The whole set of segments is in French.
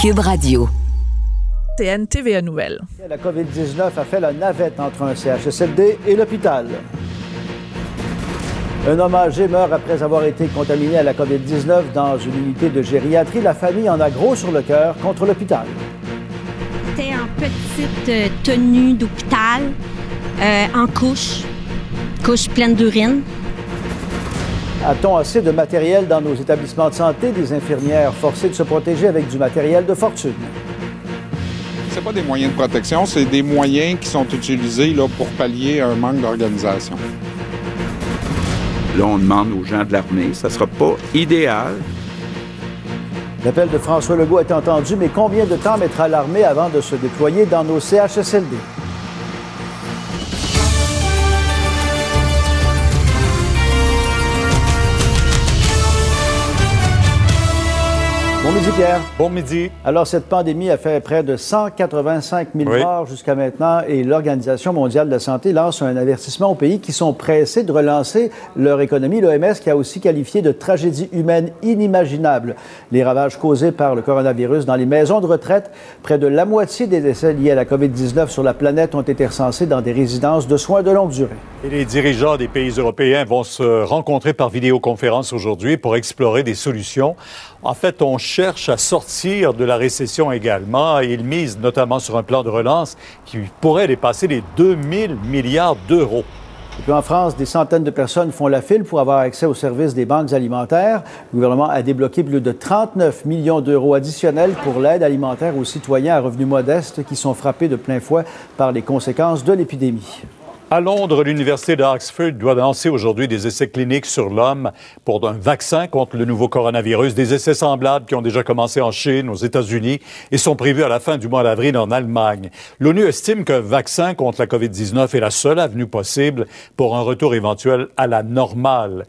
Cube Radio. TN TVA Nouvelle. La COVID-19 a fait la navette entre un CHSLD et l'hôpital. Un homme âgé meurt après avoir été contaminé à la COVID-19 dans une unité de gériatrie. La famille en a gros sur le cœur contre l'hôpital. C'était en petite euh, tenue d'hôpital, euh, en couche, couche pleine d'urine. A-t-on assez de matériel dans nos établissements de santé? Des infirmières forcées de se protéger avec du matériel de fortune. C'est pas des moyens de protection, c'est des moyens qui sont utilisés là, pour pallier un manque d'organisation. Là, on demande aux gens de l'armée, ça sera pas idéal. L'appel de François Legault est entendu, mais combien de temps mettra l'armée avant de se déployer dans nos CHSLD? Midi, Pierre. Bon midi. Alors, cette pandémie a fait près de 185 000 Oui. morts jusqu'à maintenant et l'Organisation mondiale de la santé lance un avertissement aux pays qui sont pressés de relancer leur économie. L'OMS qui a aussi qualifié de tragédie humaine inimaginable les ravages causés par le coronavirus dans les maisons de retraite. Près de la moitié des décès liés à la COVID-19 sur la planète ont été recensés dans des résidences de soins de longue durée. Les dirigeants des pays européens vont se rencontrer par vidéoconférence aujourd'hui pour explorer des solutions. En fait, on cherche à sortir de la récession également ils misent notamment sur un plan de relance qui pourrait dépasser les 2000 milliards d'euros. Et puis en France, des centaines de personnes font la file pour avoir accès aux services des banques alimentaires. Le gouvernement a débloqué plus de 39 millions d'euros additionnels pour l'aide alimentaire aux citoyens à revenus modestes qui sont frappés de plein fouet par les conséquences de l'épidémie. À Londres, l'Université d'Oxford doit lancer aujourd'hui des essais cliniques sur l'homme pour un vaccin contre le nouveau coronavirus. Des essais semblables qui ont déjà commencé en Chine, aux États-Unis et sont prévus à la fin du mois d'avril en Allemagne. L'ONU estime qu'un vaccin contre la COVID-19 est la seule avenue possible pour un retour éventuel à la normale.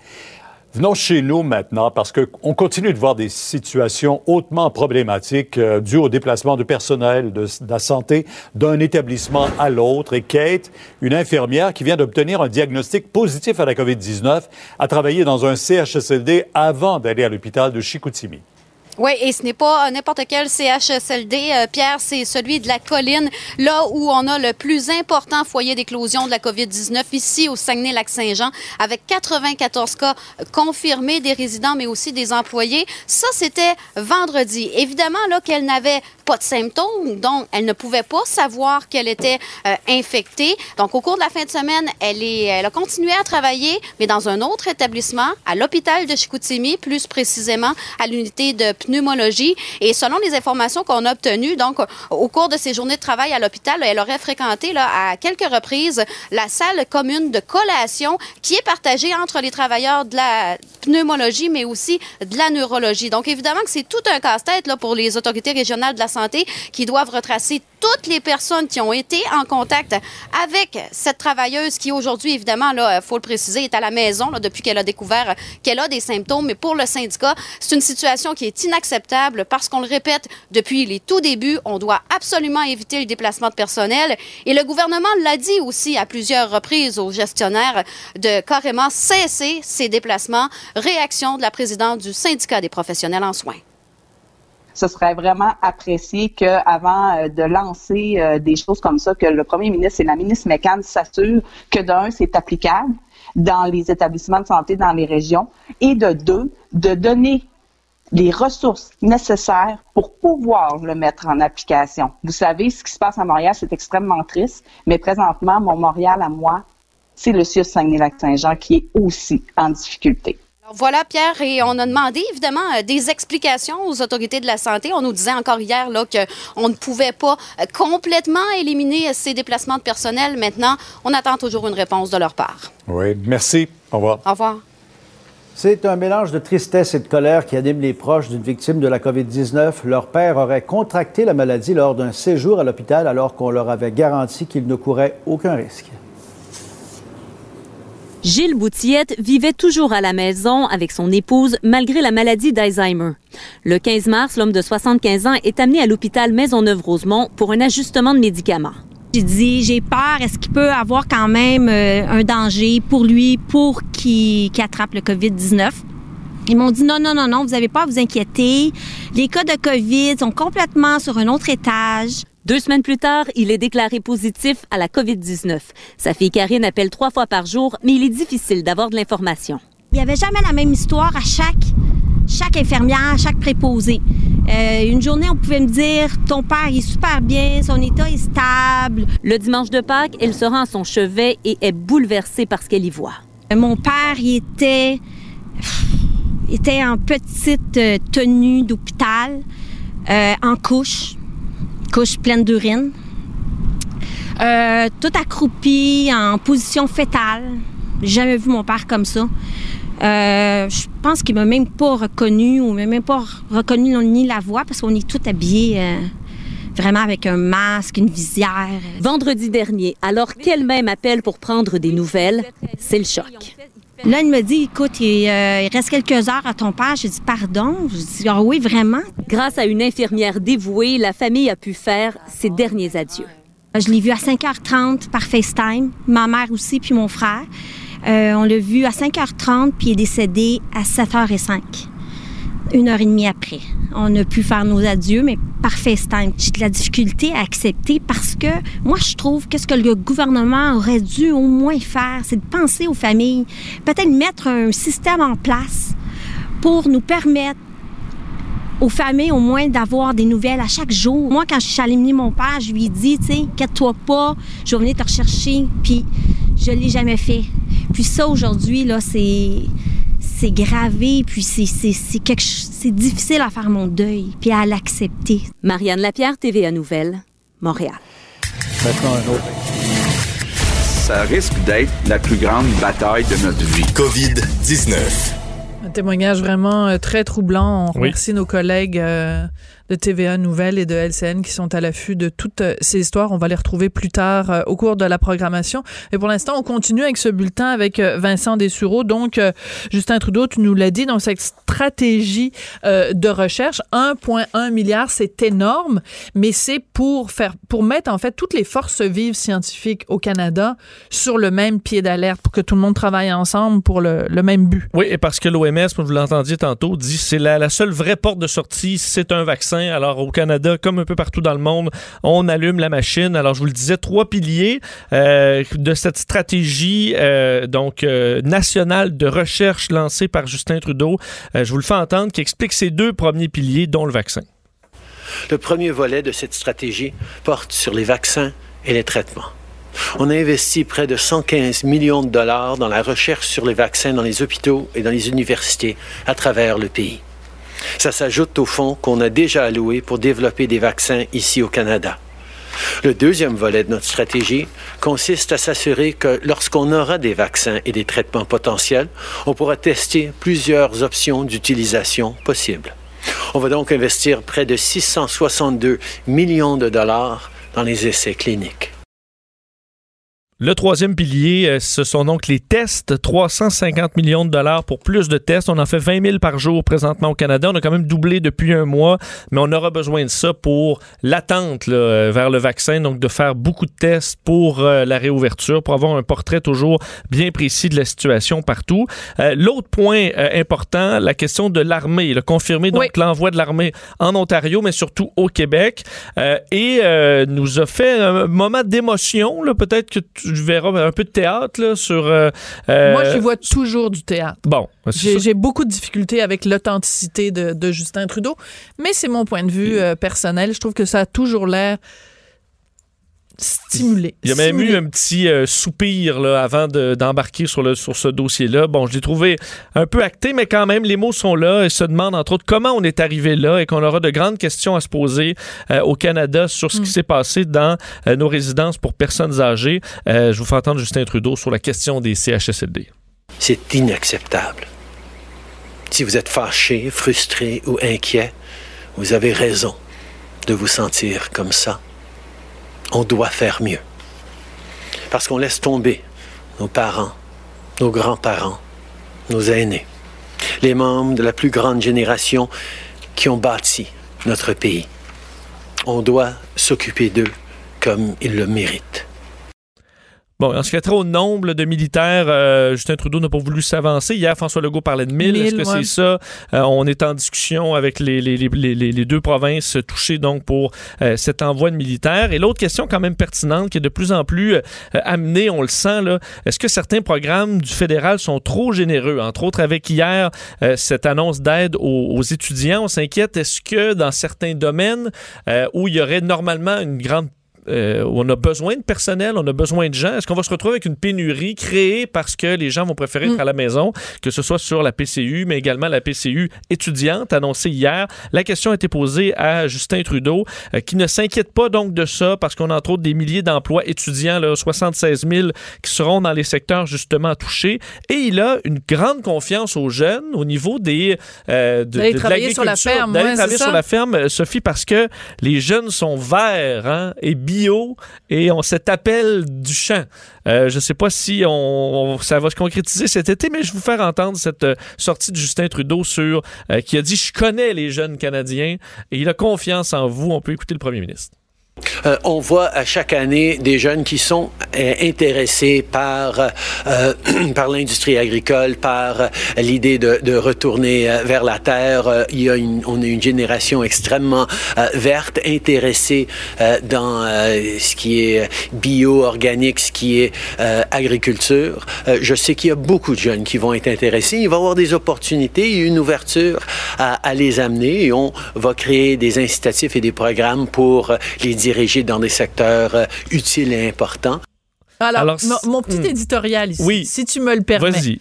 Venons chez nous maintenant parce qu'on continue de voir des situations hautement problématiques euh, dues au déplacement de personnel de, la santé d'un établissement à l'autre. Et Kate, une infirmière qui vient d'obtenir un diagnostic positif à la COVID-19, a travaillé dans un CHSLD avant d'aller à l'hôpital de Chicoutimi. Oui, et ce n'est pas euh, n'importe quel CHSLD, euh, Pierre, c'est celui de la colline, là où on a le plus important foyer d'éclosion de la COVID-19, ici au Saguenay-Lac-Saint-Jean, avec 94 cas confirmés des résidents, mais aussi des employés. Ça, c'était vendredi. Évidemment, là, qu'elle n'avait pas de symptômes, donc elle ne pouvait pas savoir qu'elle était euh, infectée. Donc, au cours de la fin de semaine, elle, est, elle a continué à travailler, mais dans un autre établissement, à l'hôpital de Chicoutimi, plus précisément à l'unité de. Et selon les informations qu'on a obtenues, donc, au cours de ses journées de travail à l'hôpital, elle aurait fréquenté là, à quelques reprises la salle commune de collation qui est partagée entre les travailleurs de la pneumologie, mais aussi de la neurologie. Donc, évidemment que c'est tout un casse-tête pour les autorités régionales de la santé qui doivent retracer toutes les personnes qui ont été en contact avec cette travailleuse qui aujourd'hui, évidemment, là, faut le préciser, est à la maison là, depuis qu'elle a découvert qu'elle a des symptômes. Mais pour le syndicat, c'est une situation qui est inacceptable parce qu'on le répète depuis les tout débuts, on doit absolument éviter le déplacement de personnel. Et le gouvernement l'a dit aussi à plusieurs reprises aux gestionnaires de carrément cesser ces déplacements. Réaction de la présidente du syndicat des professionnels en soins ce serait vraiment apprécié qu'avant euh, de lancer euh, des choses comme ça, que le premier ministre et la ministre McCann s'assurent que d'un, c'est applicable dans les établissements de santé dans les régions et de deux, de donner les ressources nécessaires pour pouvoir le mettre en application. Vous savez, ce qui se passe à Montréal, c'est extrêmement triste, mais présentement, mon Montréal à moi, c'est le CIUS Saguenay-Lac-Saint-Jean qui est aussi en difficulté. Voilà, Pierre, et on a demandé évidemment euh, des explications aux autorités de la santé. On nous disait encore hier là qu'on ne pouvait pas euh, complètement éliminer ces déplacements de personnel. Maintenant, on attend toujours une réponse de leur part. Oui, merci. Au revoir. Au revoir. C'est un mélange de tristesse et de colère qui anime les proches d'une victime de la COVID-19. Leur père aurait contracté la maladie lors d'un séjour à l'hôpital alors qu'on leur avait garanti qu'il ne courait aucun risque. Gilles Boutillette vivait toujours à la maison avec son épouse malgré la maladie d'Alzheimer. Le 15 mars, l'homme de 75 ans est amené à l'hôpital Maisonneuve-Rosemont pour un ajustement de médicaments. J'ai dit, j'ai peur, est-ce qu'il peut avoir quand même euh, un danger pour lui pour qu'il attrape le COVID-19? Ils m'ont dit non, non, non, non, vous n'avez pas à vous inquiéter. Les cas de COVID sont complètement sur un autre étage. Deux semaines plus tard, il est déclaré positif à la COVID-19. Sa fille Karine appelle trois fois par jour, mais il est difficile d'avoir de l'information. Il n'y avait jamais la même histoire à chaque, chaque infirmière, chaque préposé. Euh, une journée, on pouvait me dire ton père est super bien, son état est stable. Le dimanche de Pâques, elle se rend à son chevet et est bouleversée par ce qu'elle y voit. Euh, mon père, il était, était en petite euh, tenue d'hôpital, en couche, couche pleine d'urine, tout accroupi, en position fétale. J'ai jamais vu mon père comme ça. Euh, je pense qu'il m'a même pas reconnu ou m'a même pas reconnu ni la voix parce qu'on est tout habillés euh, vraiment avec un masque, une visière. Vendredi dernier, alors qu'elle-même appelle pour prendre des nouvelles, c'est le choc. Là, il me dit, écoute, il, euh, reste quelques heures à ton père. J'ai dit, pardon? Je dis, ah oui, vraiment? Grâce à une infirmière dévouée, la famille a pu faire ses derniers adieux. Je l'ai vu à 5h30 par FaceTime, ma mère aussi, puis mon frère. Euh, on l'a vu à 5h30, puis il est décédé à 7h05, une heure et demie après. On a pu faire nos adieux, mais par FaceTime. J'ai de la difficulté à accepter parce que moi, je trouve que ce que le gouvernement aurait dû au moins faire, c'est de penser aux familles, peut-être mettre un système en place pour nous permettre aux familles au moins d'avoir des nouvelles à chaque jour. Moi, quand je suis allée mon père, je lui ai dit, tu sais, inquiète-toi pas, je vais venir te rechercher. Puis je l'ai jamais fait. Puis ça, aujourd'hui, là, c'est c'est gravé, puis c'est c'est difficile à faire mon deuil, puis à l'accepter. Marianne Lapierre, TVA Nouvelle, Montréal. Ça risque d'être la plus grande bataille de notre vie. COVID-19. Un témoignage vraiment euh, très troublant. On remercie nos collègues euh, de TVA Nouvelles et de LCN qui sont à l'affût de toutes euh, ces histoires. On va les retrouver plus tard euh, au cours de la programmation. Et pour l'instant, on continue avec ce bulletin avec euh, Vincent Dessureau. Donc, Justin Trudeau, tu nous l'as dit, dans cette stratégie de recherche, 1,1 milliard, c'est énorme, mais c'est pour faire, pour mettre en fait toutes les forces vives scientifiques au Canada sur le même pied d'alerte pour que tout le monde travaille ensemble pour le, même but. Oui, et parce que l'OMS, comme vous l'entendiez tantôt, dit c'est la seule vraie porte de sortie, c'est un vaccin alors au Canada, comme un peu partout dans le monde, on allume la machine. Alors je vous le disais, trois piliers euh, de cette stratégie euh, donc euh, nationale de recherche lancée par Justin Trudeau. je vous le fais entendre qui explique ces deux premiers piliers, dont le vaccin. Le premier volet de cette stratégie porte sur les vaccins et les traitements. On a investi près de 115 millions de dollars dans la recherche sur les vaccins dans les hôpitaux et dans les universités à travers le pays. Ça s'ajoute au fonds qu'on a déjà alloué pour développer des vaccins ici au Canada. Le deuxième volet de notre stratégie consiste à s'assurer que lorsqu'on aura des vaccins et des traitements potentiels, on pourra tester plusieurs options d'utilisation possibles. On va donc investir près de 662 millions de dollars dans les essais cliniques. Le troisième pilier, euh, ce sont donc les tests. 350 millions de dollars pour plus de tests. On en fait 20 000 par jour présentement au Canada. On a quand même doublé depuis un mois, mais on aura besoin de ça pour l'attente euh, vers le vaccin. Donc, de faire beaucoup de tests pour euh, la réouverture, pour avoir un portrait toujours bien précis de la situation partout. L'autre point important, la question de l'armée. Il a confirmé donc l'envoi de l'armée en Ontario, mais surtout au Québec. et nous a fait un moment d'émotion. Peut-être que tu je verrai un peu de théâtre là, sur. Euh, euh, Moi, je vois toujours du théâtre. Bon. J'ai beaucoup de difficultés avec l'authenticité de, Justin Trudeau, mais c'est mon point de vue euh, personnel. Je trouve que ça a toujours l'air stimulé. Il y a même eu un petit euh, soupir là, avant d'embarquer sur, le, sur ce dossier-là. Bon, je l'ai trouvé un peu acté, mais quand même, les mots sont là et se demandent entre autres comment on est arrivé là et qu'on aura de grandes questions à se poser euh, au Canada sur ce qui mm. s'est passé dans euh, nos résidences pour personnes âgées. je vous fais entendre Justin Trudeau sur la question des CHSLD. C'est inacceptable. Si vous êtes fâché, frustré ou inquiet, vous avez raison de vous sentir comme ça. On doit faire mieux. Parce qu'on laisse tomber nos parents, nos grands-parents, nos aînés, les membres de la plus grande génération qui ont bâti notre pays. On doit s'occuper d'eux comme ils le méritent. Bon, en ce qui a au nombre de militaires, euh, Justin Trudeau n'a pas voulu s'avancer. Hier, François Legault parlait de 1000. Est-ce que c'est ça? Euh, on est en discussion avec les, les, les, les, deux provinces touchées donc pour euh, cet envoi de militaires. Et l'autre question quand même pertinente qui est de plus en plus amenée, on le sent, là, est-ce que certains programmes du fédéral sont trop généreux? Entre autres, avec hier, cette annonce d'aide aux, aux, étudiants, on s'inquiète, est-ce que dans certains domaines où il y aurait normalement une grande euh, on a besoin de personnel, on a besoin de gens. Est-ce qu'on va se retrouver avec une pénurie créée parce que les gens vont préférer être mm. à la maison, que ce soit sur la PCU, mais également la PCU étudiante annoncée hier? La question a été posée à Justin Trudeau, euh, qui ne s'inquiète pas donc de ça parce qu'on a entre autres des milliers d'emplois étudiants, là, 76 000, qui seront dans les secteurs justement touchés. Et il a une grande confiance aux jeunes au niveau des euh, de, de, travailler sur la ferme, d'aller travailler sur la ferme, Sophie, parce que les jeunes sont verts hein, et bio et on cet appel du champ. Euh, je ne sais pas si on, ça va se concrétiser cet été, mais je vais vous faire entendre cette euh, sortie de Justin Trudeau sur euh, qui a dit je connais les jeunes Canadiens et il a confiance en vous. On peut écouter le Premier ministre. Euh, on voit à chaque année des jeunes qui sont euh, intéressés par, euh, par l'industrie agricole, par l'idée de, retourner vers la terre. Il y a une, on a une génération extrêmement verte, intéressée dans ce qui est bio, organique, ce qui est agriculture. je sais qu'il y a beaucoup de jeunes qui vont être intéressés. Il va y avoir des opportunités, et une ouverture à, les amener on va créer des incitatifs et des programmes pour les dirigés dans des secteurs euh, utiles et importants. Alors, mon, petit hmm. éditorial ici, oui. si tu me le permets. Vas-y.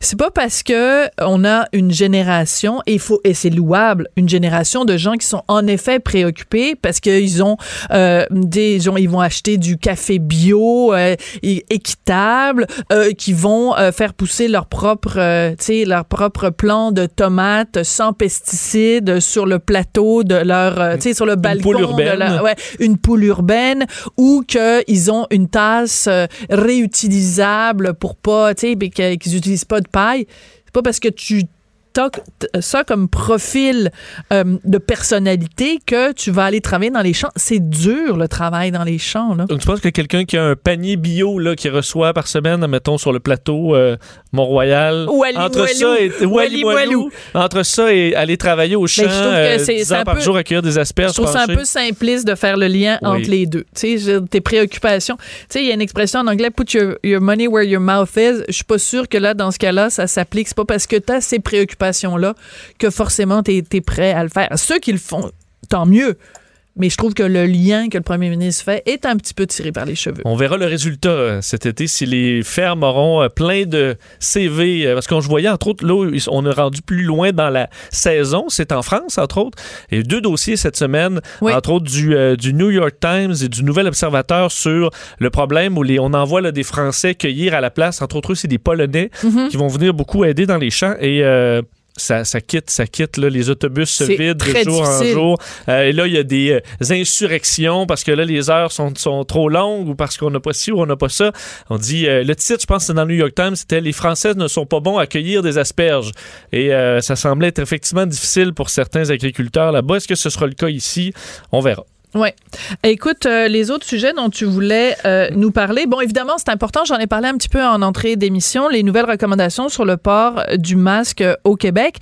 C'est pas parce que on a une génération et faut et c'est louable une génération de gens qui sont en effet préoccupés parce qu'ils ont euh, des gens ils vont acheter du café bio euh, équitable euh, qui vont euh, faire pousser leur propre euh, tu sais leur propre plan de tomates sans pesticides sur le plateau de leur tu sais sur le balcon une poule urbaine. de leur, ouais, une poule urbaine ou que ils ont une tasse réutilisable pour pas tu sais qu'ils utilisent pas de paille, c'est pas parce que tu ça comme profil euh, de personnalité que tu vas aller travailler dans les champs. C'est dur le travail dans les champs. Là. Donc tu penses que quelqu'un qui a un panier bio là, qui reçoit par semaine, mettons sur le plateau euh, Mont-Royal, entre ça et entre ça et aller travailler au ben, champ euh, 10 heures par jour à cueillir des asperges. Je trouve ça un peu simpliste de faire le lien entre les deux. Tu sais, tes préoccupations. Tu sais, il y a une expression en anglais, put your, your money where your mouth is. Je suis pas sûre que là, dans ce cas-là, ça s'applique. C'est pas parce que tu as ces préoccupations là que forcément tu es, prêt à le faire. Ceux qui le font, tant mieux. Mais je trouve que le lien que le premier ministre fait est un petit peu tiré par les cheveux. On verra le résultat euh, cet été si les fermes auront euh, plein de CV. Euh, parce qu'on voyait, entre autres, là, on est rendu plus loin dans la saison. C'est en France, entre autres. Et deux dossiers cette semaine, entre autres du, du, New York Times et du Nouvel Observateur sur le problème où les, on envoie là, des Français cueillir à la place. Entre autres, c'est des Polonais mm-hmm. qui vont venir beaucoup aider dans les champs. Et ça, ça, quitte, ça quitte. Là, les autobus se vident de jour en jour. Euh, et là, il y a des euh, insurrections parce que là, les heures sont, sont trop longues ou parce qu'on n'a pas ci ou on n'a pas ça. On dit, euh, le titre, je pense que c'est dans le New York Times, c'était Les Français ne sont pas bons à cueillir des asperges. Et ça semblait être effectivement difficile pour certains agriculteurs là-bas. Est-ce que ce sera le cas ici? On verra. Oui. Écoute, euh, les autres sujets dont tu voulais euh, nous parler, bon, évidemment, c'est important, j'en ai parlé un petit peu en entrée d'émission, les nouvelles recommandations sur le port du masque au Québec.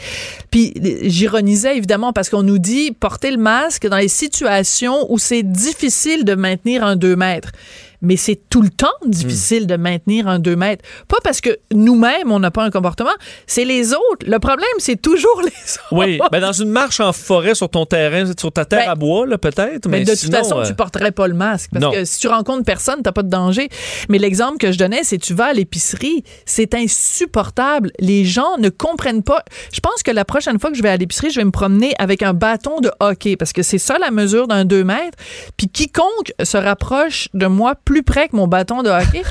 Puis j'ironisais évidemment parce qu'on nous dit porter le masque dans les situations où c'est difficile de maintenir un 2 mètres mais c'est tout le temps difficile de maintenir un 2 mètres. Pas parce que nous-mêmes, on n'a pas un comportement, c'est les autres. Le problème, c'est toujours les autres. Oui, ben dans une marche en forêt sur ton terrain, sur ta terre ben, à bois, peut-être. Mais, de toute façon, tu euh, porterais pas le masque. Parce que si tu rencontres personne, t'as pas de danger. Mais l'exemple que je donnais, c'est tu vas à l'épicerie, c'est insupportable. Les gens ne comprennent pas. Je pense que la prochaine fois que je vais à l'épicerie, je vais me promener avec un bâton de hockey parce que c'est ça la mesure d'un 2 mètres. Puis quiconque se rapproche de moi plus plus près que mon bâton de hockey.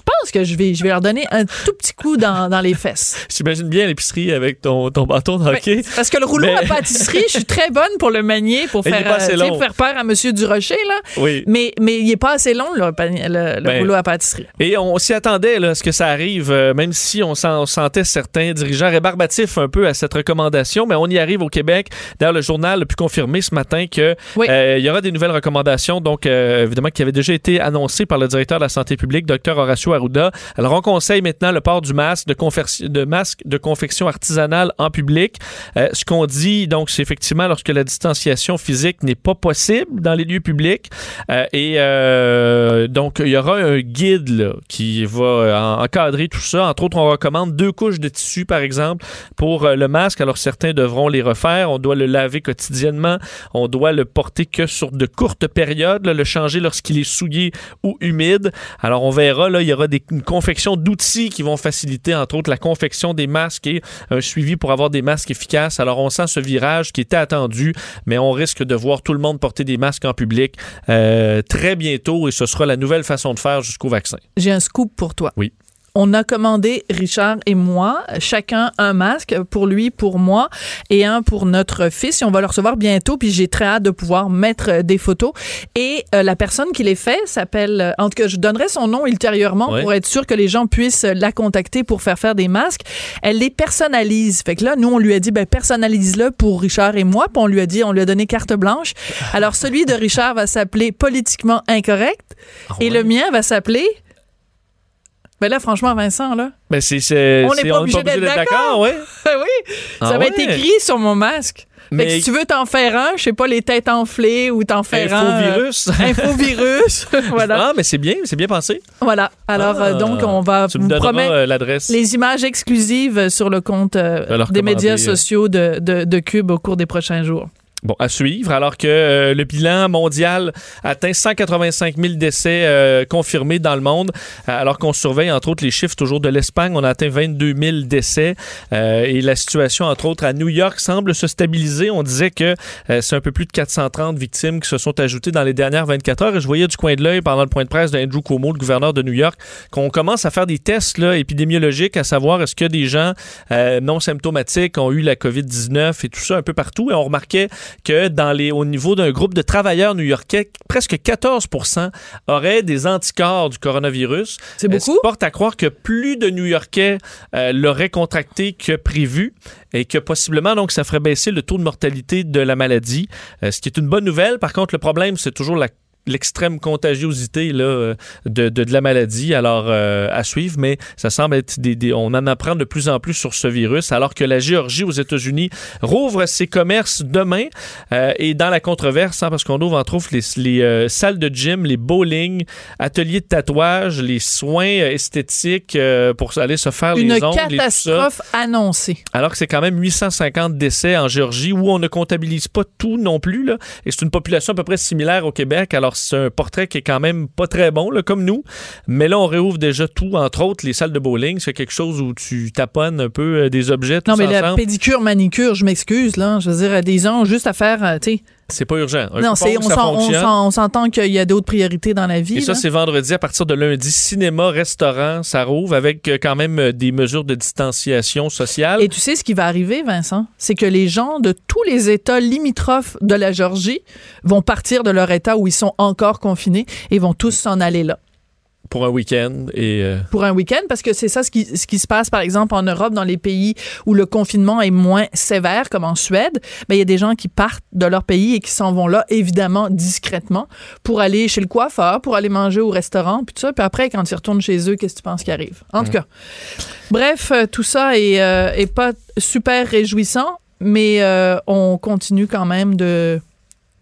Pense que je vais, je vais leur donner un tout petit coup dans, dans les fesses. J'imagine bien l'épicerie avec ton, ton bâton de hockey. Parce que le rouleau Mais- à pâtisserie, je suis très bonne pour le manier, pour Mais faire, euh, pour faire peur à Monsieur Durocher, là. Oui. Mais, mais il est pas assez long, le, panier- le- le Ben, rouleau à pâtisserie. Et on s'y attendait là, à ce que ça arrive, euh, même si on, on sentait certains dirigeants rébarbatifs un peu à cette recommandation, mais on y arrive au Québec. D'ailleurs, le journal a pu confirmer ce matin que euh, il y aura des nouvelles recommandations, donc euh, évidemment qui avaient déjà été annoncées par le directeur de la santé publique, Dr Horacio Arruda. Alors, on conseille maintenant le port du masque, de, de masque de confection artisanale en public. Euh, ce qu'on dit, donc, c'est effectivement lorsque la distanciation physique n'est pas possible dans les lieux publics. Euh, et euh, donc, il y aura un guide qui va en- encadrer tout ça. Entre autres, on recommande deux couches de tissu, par exemple, pour le masque. Alors, certains devront les refaire. On doit le laver quotidiennement. On doit le porter que sur de courtes périodes, le changer lorsqu'il est souillé ou humide. Alors, on verra, là, il y aura des, une confection d'outils qui vont faciliter, entre autres, la confection des masques et un suivi pour avoir des masques efficaces. Alors, on sent ce virage qui était attendu, mais on risque de voir tout le monde porter des masques en public euh, très bientôt et ce sera la nouvelle façon de faire jusqu'au vaccin. J'ai un scoop pour toi. Oui. On a commandé, Richard et moi, chacun un masque pour lui, pour moi, et un pour notre fils. Et on va le recevoir bientôt, puis j'ai très hâte de pouvoir mettre euh, des photos. Et euh, la personne qui les fait s'appelle, euh, en tout cas, je donnerai son nom ultérieurement Ouais. pour être sûr que les gens puissent la contacter pour faire faire des masques. Elle les personnalise. Fait que là, nous, on lui a dit, ben, personnalise-le pour Richard et moi, puis on lui a dit, on lui a donné carte blanche. Alors, celui de Richard va s'appeler politiquement incorrect, et le mien va s'appeler ben là, franchement, Vincent, là. Ben c'est, c'est- On n'est pas obligé d'être d'accord. ouais. oui. Ah ça va être écrit sur mon masque. Fait que Mais- si tu veux t'en faire un, je sais pas, les têtes enflées ou t'en faire un. Infovirus. euh, infovirus. voilà. Ah, mais c'est bien, c'est bien pensé. Voilà. Alors, Ah. euh, donc, on va Tu vous promettre euh, l'adresse. les images exclusives sur le compte euh, des médias sociaux de, de, de Cube au cours des prochains jours. Bon, à suivre, alors que euh, le bilan mondial atteint 185 000 décès euh, confirmés dans le monde, euh, alors qu'on surveille entre autres les chiffres toujours de l'Espagne, on a atteint 22 000 décès euh, et la situation entre autres à New York semble se stabiliser. On disait que euh, c'est un peu plus de 430 victimes qui se sont ajoutées dans les dernières 24 heures et je voyais du coin de l'œil pendant le point de presse d'Andrew Cuomo, le gouverneur de New York, qu'on commence à faire des tests là, épidémiologiques à savoir est-ce que des gens euh, non symptomatiques ont eu la COVID-19 et tout ça un peu partout et on remarquait que dans les, au niveau d'un groupe de travailleurs new-yorkais, presque 14% auraient des anticorps du coronavirus. C'est Euh, Ce qui porte à croire que plus de New-Yorkais euh, l'auraient contracté que prévu et que possiblement, donc, ça ferait baisser le taux de mortalité de la maladie, euh, ce qui est une bonne nouvelle. Par contre, le problème, c'est toujours la l'extrême contagiosité là, euh, de, de, de la maladie, alors euh, à suivre, mais ça semble être des, des- On en apprend de plus en plus sur ce virus, alors que la Géorgie aux États-Unis rouvre ses commerces demain euh, et dans la controverse, hein, parce qu'on ouvre entre autres les, les, euh, salles de gym, les bowling, ateliers de tatouage, les soins esthétiques pour aller se faire Une les ongles et tout ça. catastrophe annoncée. Alors que c'est quand même 850 décès en Géorgie où on ne comptabilise pas tout non plus. Là. Et c'est une population à peu près similaire au Québec. Alors c'est un portrait qui est quand même pas très bon, là, comme nous. Mais là, on réouvre déjà tout, entre autres les salles de bowling. C'est quelque chose où tu taponnes un peu euh, des objets tous Non, mais la pédicure, manicure, je m'excuse, là. Je veux dire, des ans juste à faire, euh, tu sais. C'est pas urgent. Un Non, coup c'est, pour on, s'entend qu'il y a d'autres priorités dans la vie. Et ça, c'est vendredi. À partir de lundi, cinéma, restaurant, ça rouvre avec euh, quand même euh, des mesures de distanciation sociale. Et tu sais ce qui va arriver, Vincent? C'est que les gens de tous les États limitrophes de la Géorgie vont partir de leur État où ils sont encore confinés et vont tous s'en aller là Pour un week-end. Et, euh, pour un week-end parce que c'est ça ce qui, ce qui se passe, par exemple, en Europe, dans les pays où le confinement est moins sévère, comme en Suède. Ben, il y a des gens qui partent de leur pays et qui s'en vont là, évidemment, discrètement, pour aller chez le coiffeur, pour aller manger au restaurant, puis tout ça. Puis après, quand ils retournent chez eux, qu'est-ce que tu penses qui arrive? En tout Mhm. cas, bref, euh, tout ça est, euh, est pas super réjouissant, mais euh, on continue quand même de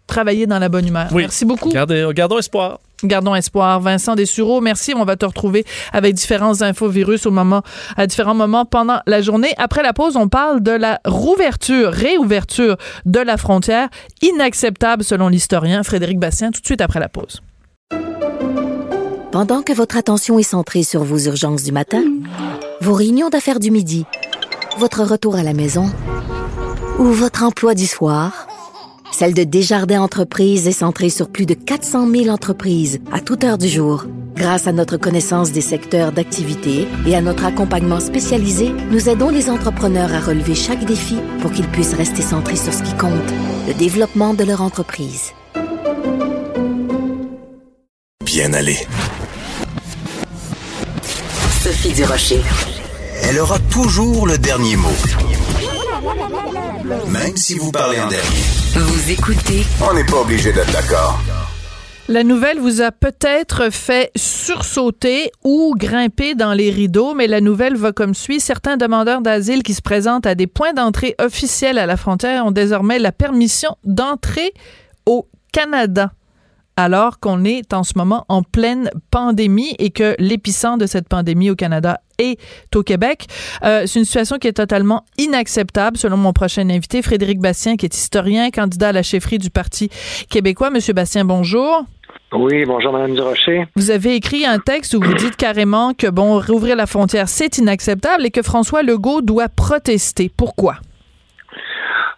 travailler dans la bonne humeur. Oui. Merci beaucoup. Gardez- gardons espoir. Gardons espoir. Vincent Dessureau, merci. On va te retrouver avec différents infovirus au moment, à différents moments pendant la journée. Après la pause, on parle de la rouverture, réouverture de la frontière, inacceptable selon l'historien Frédéric Bastien, tout de suite après la pause. Pendant que votre attention est centrée sur vos urgences du matin, vos réunions d'affaires du midi, votre retour à la maison ou votre emploi du soir, celle de Desjardins Entreprises est centrée sur plus de 400 000 entreprises à toute heure du jour. Grâce à notre connaissance des secteurs d'activité et à notre accompagnement spécialisé, nous aidons les entrepreneurs à relever chaque défi pour qu'ils puissent rester centrés sur ce qui compte, le développement de leur entreprise. Bien aller. Sophie Durocher. Elle aura toujours le dernier mot. Même si vous parlez en dernier. Vous écoutez. On n'est pas obligé d'être d'accord. La nouvelle vous a peut-être fait sursauter ou grimper dans les rideaux, mais la nouvelle va comme suit. Certains demandeurs d'asile qui se présentent à des points d'entrée officiels à la frontière ont désormais la permission d'entrer au Canada alors qu'on est en ce moment en pleine pandémie et que l'épicentre de cette pandémie au Canada est au Québec. Euh, c'est une situation qui est totalement inacceptable, selon mon prochain invité, Frédéric Bastien, qui est historien, candidat à la chefferie du Parti québécois. Monsieur Bastien, bonjour. Oui, bonjour, Madame Durocher. Vous avez écrit un texte où vous dites carrément que, bon, rouvrir la frontière, c'est inacceptable et que François Legault doit protester. Pourquoi?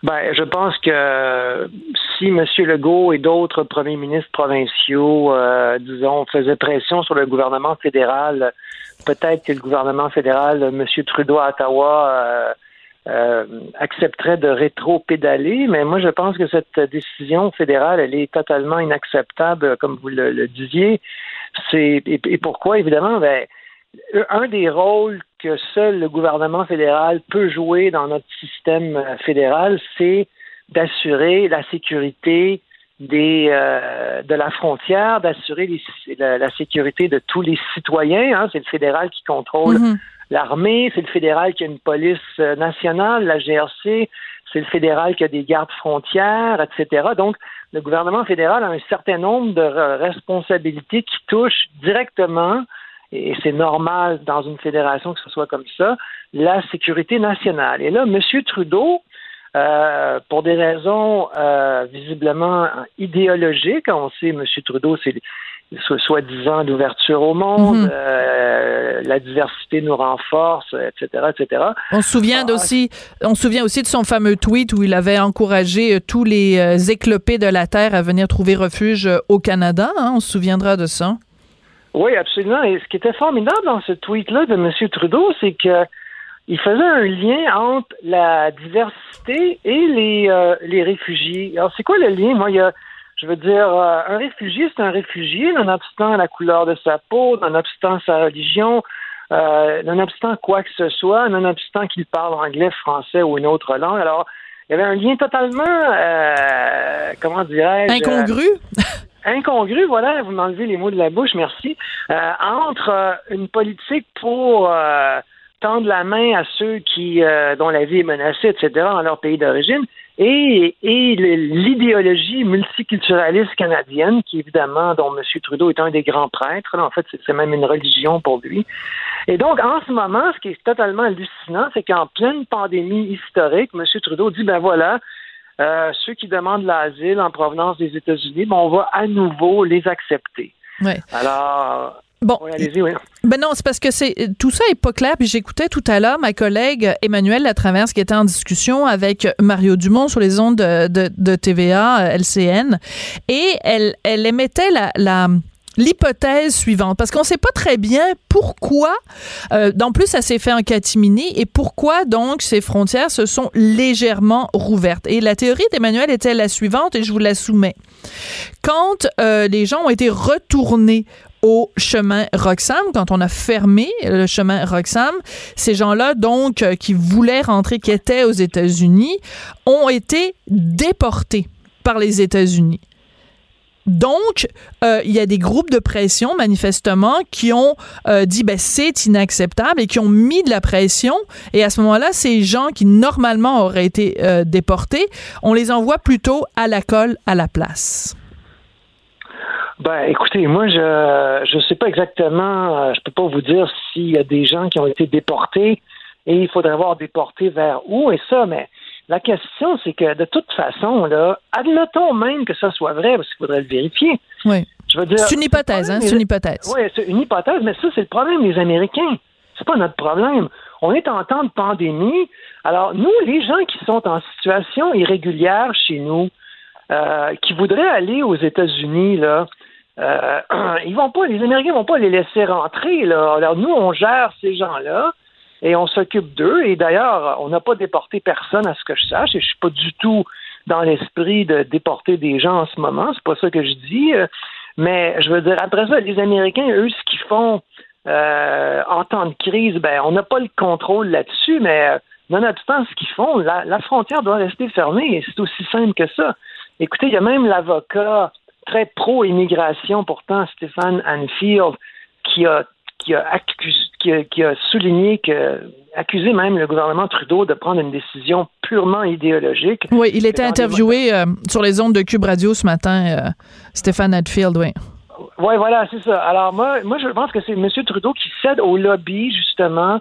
Ben, je pense que si M. Legault et d'autres premiers ministres provinciaux, euh, disons, faisaient pression sur le gouvernement fédéral, peut-être que le gouvernement fédéral, M. Trudeau à Ottawa, euh, euh, accepterait de rétro-pédaler, mais moi je pense que cette décision fédérale, elle est totalement inacceptable, comme vous le, disiez. C'est et, pourquoi évidemment? Ben, un des rôles que seul le gouvernement fédéral peut jouer dans notre système fédéral, c'est d'assurer la sécurité des, euh, de la frontière, d'assurer la, sécurité de tous les citoyens. Hein. C'est le fédéral qui contrôle mm-hmm l'armée, c'est le fédéral qui a une police euh, nationale, la GRC, c'est le fédéral qui a des gardes frontières, etc. Donc, le gouvernement fédéral a un certain nombre de responsabilités qui touchent directement, et c'est normal dans une fédération que ce soit comme ça, la sécurité nationale. Et là, M. Trudeau, euh, pour des raisons euh, visiblement idéologiques, on sait, M. Trudeau, c'est soi-disant d'ouverture au monde, mhm. euh, la diversité nous renforce, etc., etc. On se souvient ah, aussi, on se souvient aussi de son fameux tweet où il avait encouragé euh, tous les euh, éclopés de la terre à venir trouver refuge au Canada. Hein. on se souviendra de ça. Oui, absolument. Et ce qui était formidable dans ce tweet-là de M. Trudeau, c'est que il faisait un lien entre la diversité et les, les réfugiés. Alors, c'est quoi le lien? Moi, il y a je veux dire, euh, un réfugié, c'est un réfugié, nonobstant la couleur de sa peau, nonobstant sa religion, euh, nonobstant quoi que ce soit, nonobstant qu'il parle anglais, français ou une autre langue. Alors, il y avait un lien totalement, euh, comment dirais-je... Incongru incongru, voilà, vous m'enlevez les mots de la bouche, merci, entre une politique pour tendre la main à ceux qui dont la vie est menacée, etc., dans leur pays d'origine, et, et l'idéologie multiculturaliste canadienne, qui évidemment, dont M. Trudeau est un des grands prêtres, en fait, c'est même une religion pour lui. Et donc, en ce moment, ce qui est totalement hallucinant, c'est qu'en pleine pandémie historique, M. Trudeau dit, ben voilà, euh, ceux qui demandent l'asile en provenance des États-Unis, ben, on va à nouveau les accepter. Ouais. Alors, Bon, ben non, c'est parce que c'est tout ça est pas clair. Puis j'écoutais tout à l'heure ma collègue Emmanuelle Latraverse qui était en discussion avec Mario Dumont sur les ondes de, de, de TVA LCN et elle, elle émettait la, la l'hypothèse suivante, parce qu'on ne sait pas très bien pourquoi, euh, en plus ça s'est fait en catimini, et pourquoi donc ces frontières se sont légèrement rouvertes. Et la théorie d'Emmanuel était la suivante, et je vous la soumets. Quand euh, les gens ont été retournés au chemin Roxham, quand on a fermé le chemin Roxham, ces gens-là, donc, euh, qui voulaient rentrer, qui étaient aux États-Unis, ont été déportés par les États-Unis. Donc, euh, il y a des groupes de pression, manifestement, qui ont euh, dit ben, c'est inacceptable et qui ont mis de la pression. Et à ce moment-là, ces gens qui normalement auraient été déportés, on les envoie plutôt à la colle à la place. Ben, écoutez, moi, je je sais pas exactement, euh, je peux pas vous dire s'il y a des gens qui ont été déportés et il faudrait voir déportés vers où et ça, mais la question, c'est que de toute façon, là, admettons même que ça soit vrai, parce qu'il faudrait le vérifier. Oui. Je veux dire. C'est une hypothèse, hein? C'est une hypothèse. Oui, c'est une hypothèse, mais ça, c'est le problème des Américains. C'est pas notre problème. On est en temps de pandémie. Alors, nous, les gens qui sont en situation irrégulière chez nous, euh, qui voudraient aller aux États-Unis, là, euh, ils vont pas, les Américains vont pas les laisser rentrer. Là. Alors nous, on gère ces gens-là et on s'occupe d'eux. Et d'ailleurs, on n'a pas déporté personne à ce que je sache. Et je suis pas du tout dans l'esprit de déporter des gens en ce moment. C'est pas ça que je dis. Mais je veux dire, après ça, les Américains, eux, ce qu'ils font euh, en temps de crise, ben, on n'a pas le contrôle là-dessus, mais nonobstant ce qu'ils font, la, la frontière doit rester fermée. C'est aussi simple que ça. Écoutez, il y a même l'avocat très pro-immigration, pourtant, Stéphane Anfield, qui a, qui a, qui a, souligné que accusé même le gouvernement Trudeau de prendre une décision purement idéologique. Oui, il était interviewé euh, sur les ondes de Cube Radio ce matin, euh, Stéphane Hadfield, oui. Oui, voilà, c'est ça. Alors moi, moi, je pense que c'est M. Trudeau qui cède au lobby, justement,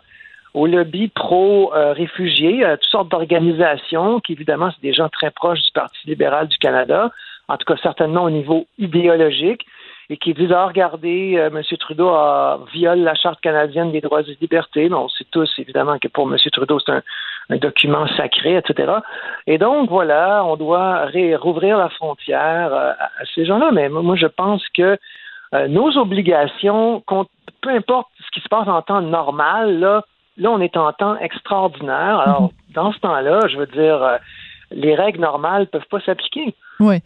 au lobby pro-réfugiés, à toutes sortes d'organisations, qui évidemment, c'est des gens très proches du Parti libéral du Canada, en tout cas certainement au niveau idéologique, et qui disent ah, regardez, euh, M. Trudeau a, viole la Charte canadienne des droits et libertés. Mais on sait tous, évidemment, que pour M. Trudeau, c'est un, document sacré, etc. Et donc, voilà, on doit rouvrir la frontière euh, à, ces gens-là. Mais moi, je pense que euh, nos obligations, peu importe ce qui se passe en temps normal, là, là, on est en temps extraordinaire. Alors, mm-hmm. dans ce temps-là, je veux dire, les règles normales peuvent pas s'appliquer. Oui.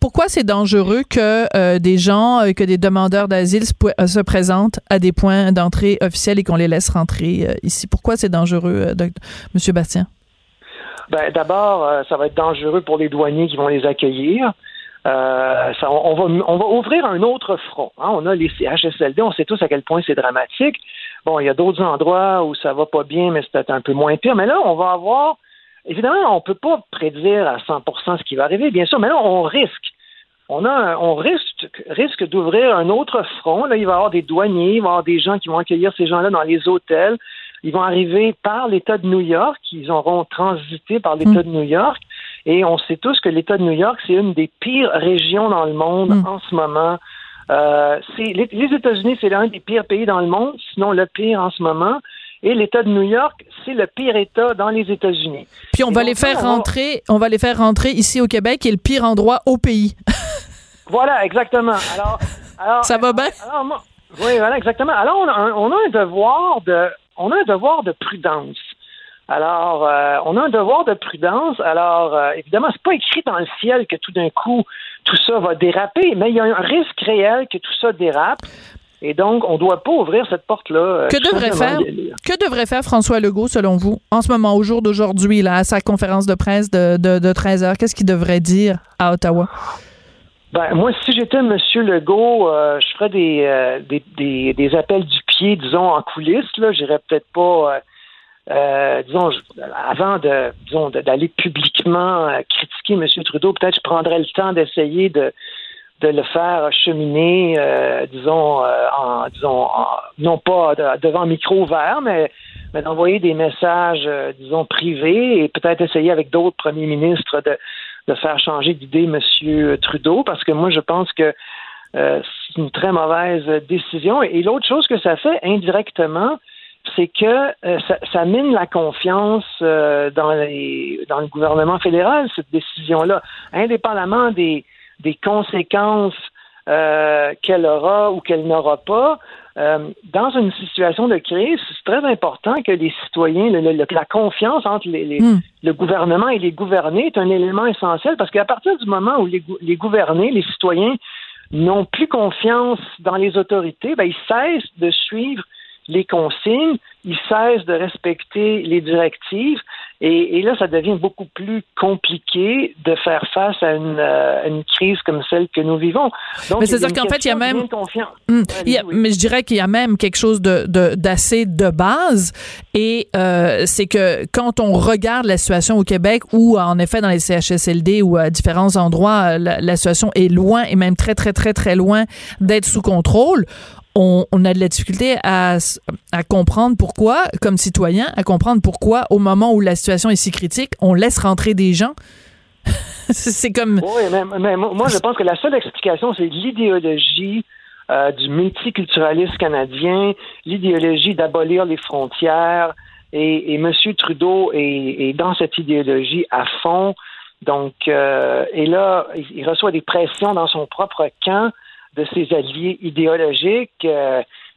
Pourquoi c'est dangereux que euh, des gens, euh, que des demandeurs d'asile euh, se, présentent à des points d'entrée officiels et qu'on les laisse rentrer ici? Pourquoi c'est dangereux, M. Bastien? Ben, D'abord, ça va être dangereux pour les douaniers qui vont les accueillir. Ça, on, va, on va ouvrir un autre front. Hein. On a les CHSLD, on sait tous à quel point c'est dramatique. Bon, il y a d'autres endroits où ça va pas bien, mais c'est peut-être un peu moins pire. Mais là, on va avoir Évidemment, on ne peut pas prédire à 100% ce qui va arriver, bien sûr, mais là, on risque. On, a, on risque, risque d'ouvrir un autre front. Là, il va y avoir des douaniers, il va y avoir des gens qui vont accueillir ces gens-là dans les hôtels. Ils vont arriver par l'État de New York, ils auront transité par l'État de New York. Et on sait tous que l'État de New York, c'est une des pires régions dans le monde mm. en ce moment. Euh, les, les États-Unis, c'est l'un des pires pays dans le monde, sinon le pire en ce moment. Et l'État de New York, c'est le pire État dans les États-Unis. Puis on va les faire rentrer, on va les faire rentrer ici au Québec, qui est le pire endroit au pays. voilà, exactement. Alors, alors ça va bien? oui, voilà, exactement. Alors on a, un, on a un devoir de, on a un devoir de prudence. Alors, euh, on a un devoir de prudence. Alors, euh, évidemment, c'est pas écrit dans le ciel que tout d'un coup tout ça va déraper, mais il y a un risque réel que tout ça dérape. Et donc, on ne doit pas ouvrir cette porte-là. Euh, que devrait faire, que devrait faire François Legault, selon vous, en ce moment, au jour d'aujourd'hui, à sa conférence de presse de, de, 13 heures? Qu'est-ce qu'il devrait dire à Ottawa? Ben, moi, si j'étais M. Legault, euh, je ferais euh, des, des, des, appels du pied, disons, en coulisses. Là, j'irais peut-être pas, disons, avant de, disons, d'aller publiquement critiquer M. Trudeau, peut-être je prendrais le temps d'essayer de de le faire cheminer, euh, disons, euh, en, disons, non pas devant micro ouvert, mais, mais d'envoyer des messages, euh, disons, privés et peut-être essayer avec d'autres premiers ministres de, de faire changer d'idée M. Trudeau, parce que moi, je pense que c'est une très mauvaise décision. Et, l'autre chose que ça fait indirectement, c'est que ça, ça, mine la confiance dans, les, dans le gouvernement fédéral, cette décision-là, indépendamment des, des conséquences euh, qu'elle aura ou qu'elle n'aura pas. Euh, dans une situation de crise, c'est très important que les citoyens, la confiance entre les, hmm. le gouvernement et les gouvernés est un élément essentiel parce qu'à partir du moment où les, les gouvernés, les citoyens n'ont plus confiance dans les autorités, ben, ils cessent de suivre les consignes, ils cessent de respecter les directives et, là, ça devient beaucoup plus compliqué de faire face à une, euh, une crise comme celle que nous vivons. Donc, mais c'est dire qu'en fait, il y a même. Hum, mais je dirais qu'il y a même quelque chose de, d'assez de, base. Et euh, c'est que quand on regarde la situation au Québec, ou en effet dans les CHSLD ou à différents endroits, la, la situation est loin et même très, très, très, très loin d'être sous contrôle, on, a de la difficulté à, comprendre pourquoi, comme citoyen, à comprendre pourquoi, au moment où la situation est si critique, on laisse rentrer des gens. c'est comme. Oui, mais, moi, je pense que la seule explication, c'est l'idéologie euh, du multiculturalisme canadien, l'idéologie d'abolir les frontières. Et, M. Trudeau est, dans cette idéologie à fond. Donc, euh, et là, il reçoit des pressions dans son propre camp de ses alliés idéologiques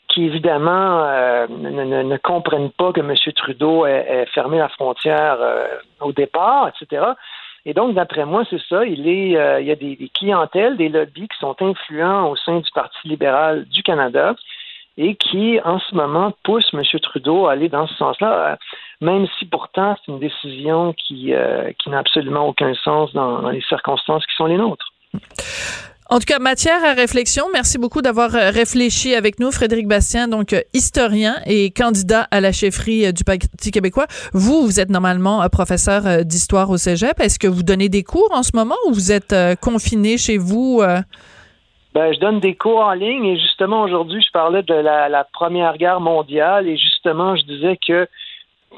qui évidemment ne, comprennent pas que M. Trudeau ait, fermé la frontière au départ, etc. Et donc, d'après moi, c'est ça. Il, y a des, clientèles, des lobbies qui sont influents au sein du Parti libéral du Canada et qui, en ce moment, pousse M. Trudeau à aller dans ce sens-là, euh, même si pourtant c'est une décision euh, qui n'a absolument aucun sens dans, les circonstances qui sont les nôtres. En tout cas, matière à réflexion. Merci beaucoup d'avoir euh, réfléchi avec nous, Frédéric Bastien, donc historien et candidat à la chefferie du Parti québécois. Vous, vous êtes normalement professeur d'histoire au Cégep. Est-ce que vous donnez des cours en ce moment ou vous êtes confiné chez vous? Ben, je donne des cours en ligne et justement aujourd'hui, je parlais de la, Première Guerre mondiale et justement, je disais que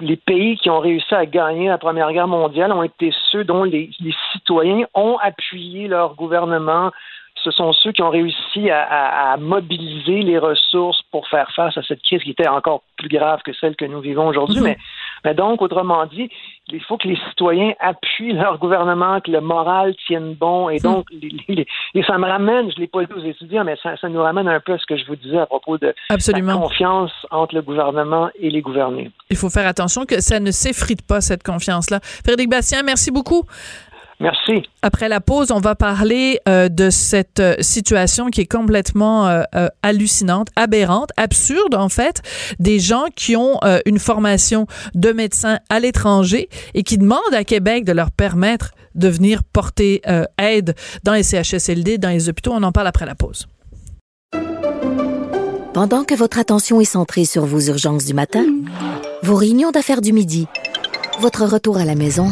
les pays qui ont réussi à gagner la Première Guerre mondiale ont été ceux dont les citoyens ont appuyé leur gouvernement ce sont ceux qui ont réussi à, mobiliser les ressources pour faire face à cette crise qui était encore plus grave que celle que nous vivons aujourd'hui. Mhm. mais, donc, autrement dit, il faut que les citoyens appuient leur gouvernement, que le moral tienne bon. Et mhm. donc, et ça me ramène, je ne l'ai pas dit aux étudiants, mais ça, nous ramène un peu à ce que je vous disais à propos de la confiance entre le gouvernement et les gouvernés. Il faut faire attention que ça ne s'effrite pas, cette confiance-là. Frédéric Bastien, merci beaucoup. Merci. Après la pause, on va parler euh, de cette euh, situation qui est complètement euh, hallucinante, aberrante, absurde en fait, des gens qui ont une formation de médecin à l'étranger et qui demandent à Québec de leur permettre de venir porter aide dans les CHSLD, dans les hôpitaux. On en parle après la pause. Pendant que votre attention est centrée sur vos urgences du matin, vos réunions d'affaires du midi, votre retour à la maison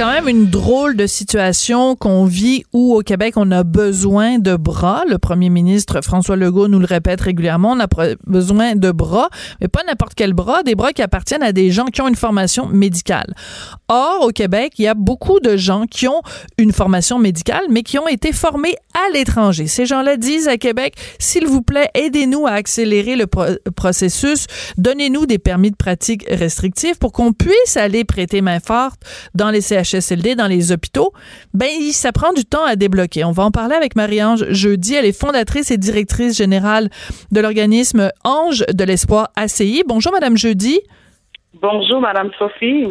Quand même une drôle de situation qu'on vit où au Québec on a besoin de bras. Le premier ministre François Legault nous le répète régulièrement, on a besoin de bras, mais pas n'importe quel bras, des bras qui appartiennent à des gens qui ont une formation médicale. Or, au Québec, il y a beaucoup de gens qui ont une formation médicale, mais qui ont été formés à l'étranger. Ces gens-là disent à Québec, s'il vous plaît, aidez-nous à accélérer le processus, donnez-nous des permis de pratique restrictifs pour qu'on puisse aller prêter main forte dans les CHSLD, dans les hôpitaux, ben ça prend du temps à débloquer. On va en parler avec Marie-Ange jeudi. Elle est fondatrice et directrice générale de l'organisme Ange de l'Espoir ACI. Bonjour, Madame Jeudi. Bonjour, Madame Sophie.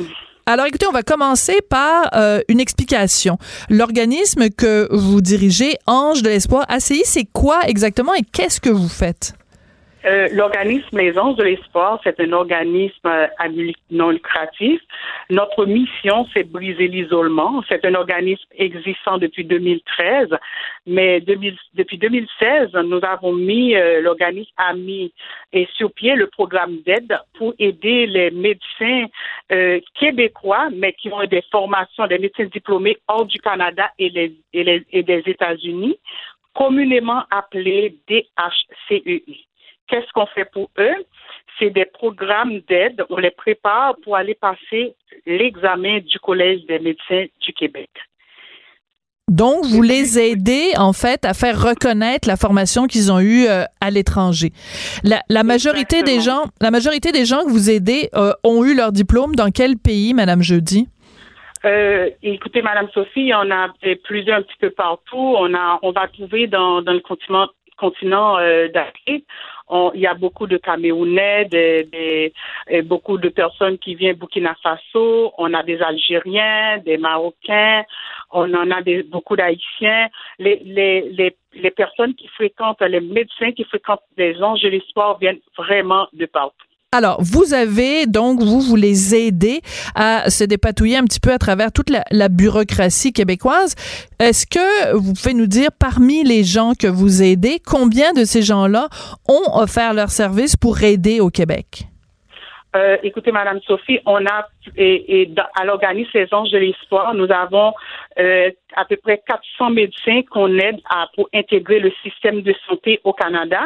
Alors écoutez, on va commencer par euh, une explication. L'organisme que vous dirigez, Ange de l'Espoir ACI, c'est quoi exactement et qu'est-ce que vous faites? Euh, l'organisme Anges de l'Espoir, c'est un organisme euh, non lucratif. Notre mission, c'est briser l'isolement. C'est un organisme existant depuis 2013, mais depuis 2016, nous avons mis, euh, l'organisme a mis et sur pied le programme d'aide pour aider les médecins québécois, mais qui ont des formations, des médecins diplômés hors du Canada et, les, et, les, et des États-Unis, communément appelés DHCEI. Qu'est-ce qu'on fait pour eux? C'est des programmes d'aide. On les prépare pour aller passer l'examen du Collège des médecins du Québec. Donc, vous les aidez, en fait, à faire reconnaître la formation qu'ils ont eue euh, à l'étranger. La, majorité des gens, la majorité des gens que vous aidez euh, ont eu leur diplôme dans quel pays, Madame Jeudi? Euh, écoutez, Madame Sophie, on a plusieurs un petit peu partout. On a, on va trouver dans, dans le continent, continent d'Afrique il y a beaucoup de Camerounais, des, beaucoup de personnes qui viennent Burkina Faso, on a des Algériens, des Marocains, on en a des, beaucoup d'Haïtiens. Les, les, les, personnes qui fréquentent, les médecins qui fréquentent les anges de l'espoir viennent vraiment de partout. Alors, vous avez donc, vous, vous les à se dépatouiller un petit peu à travers toute la, bureaucratie québécoise. Est-ce que vous pouvez nous dire, parmi les gens que vous aidez, combien de ces gens-là ont offert leur service pour aider au Québec? Euh, écoutez, Madame Sophie, on a et, et à l'organisme Les Anges de l'Espoir, nous avons euh, à peu près 400 médecins qu'on aide à pour intégrer le système de santé au Canada.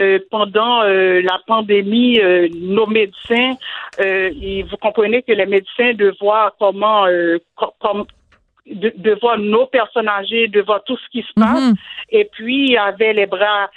Euh, pendant euh, la pandémie, euh, nos médecins, vous comprenez que les médecins de voir comment comme de, de, voir nos personnes âgées, de voir tout ce qui se passe, mhm. et puis avaient les bras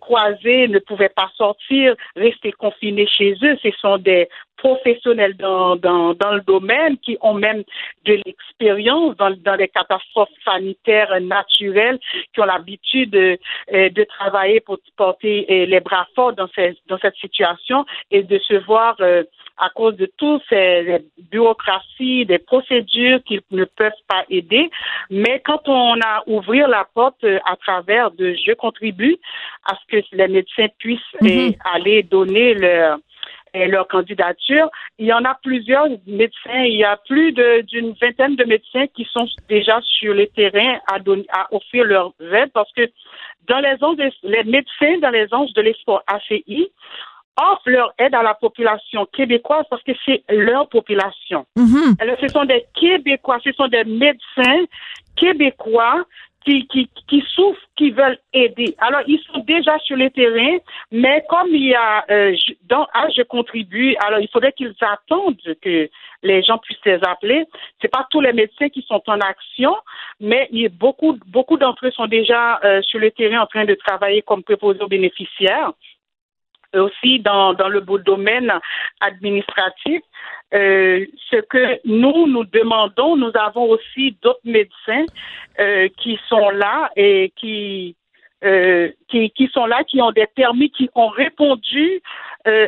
croisés, ne pouvaient pas sortir, rester confinés chez eux. Ce sont des professionnels dans, dans, dans le domaine qui ont même de l'expérience dans, dans les catastrophes sanitaires naturelles, qui ont l'habitude de, euh, de travailler pour porter euh, les bras forts dans, ces, dans cette situation et de se voir euh, à cause de toutes ces bureaucraties, des procédures qui ne peuvent pas aider. Mais quand on a ouvert la porte à travers de Je contribue à ce que les médecins puissent mm-hmm. aller donner leur leur candidature. Il y en a plusieurs médecins. Il y a plus d'une vingtaine de médecins qui sont déjà sur le terrain à, donner, à offrir leur aide parce que dans les ondes, les médecins dans les anges de l'espoir ACI offrent leur aide à la population québécoise parce que c'est leur population. Mhm. Alors, ce sont des Québécois, ce sont des médecins québécois qui, qui, qui souffrent, qui veulent aider. Alors, ils sont déjà sur le terrain, mais comme il y a euh, dans ah, je contribue, alors il faudrait qu'ils attendent que les gens puissent les appeler. C'est pas tous les médecins qui sont en action, mais il y a beaucoup, beaucoup d'entre eux sont déjà euh, sur le terrain en train de travailler comme préposés aux bénéficiaires aussi dans, dans le beau domaine administratif. Euh, ce que nous, nous demandons, nous avons aussi d'autres médecins euh, qui sont là et qui, euh, qui, qui, sont là, qui ont des permis, qui ont répondu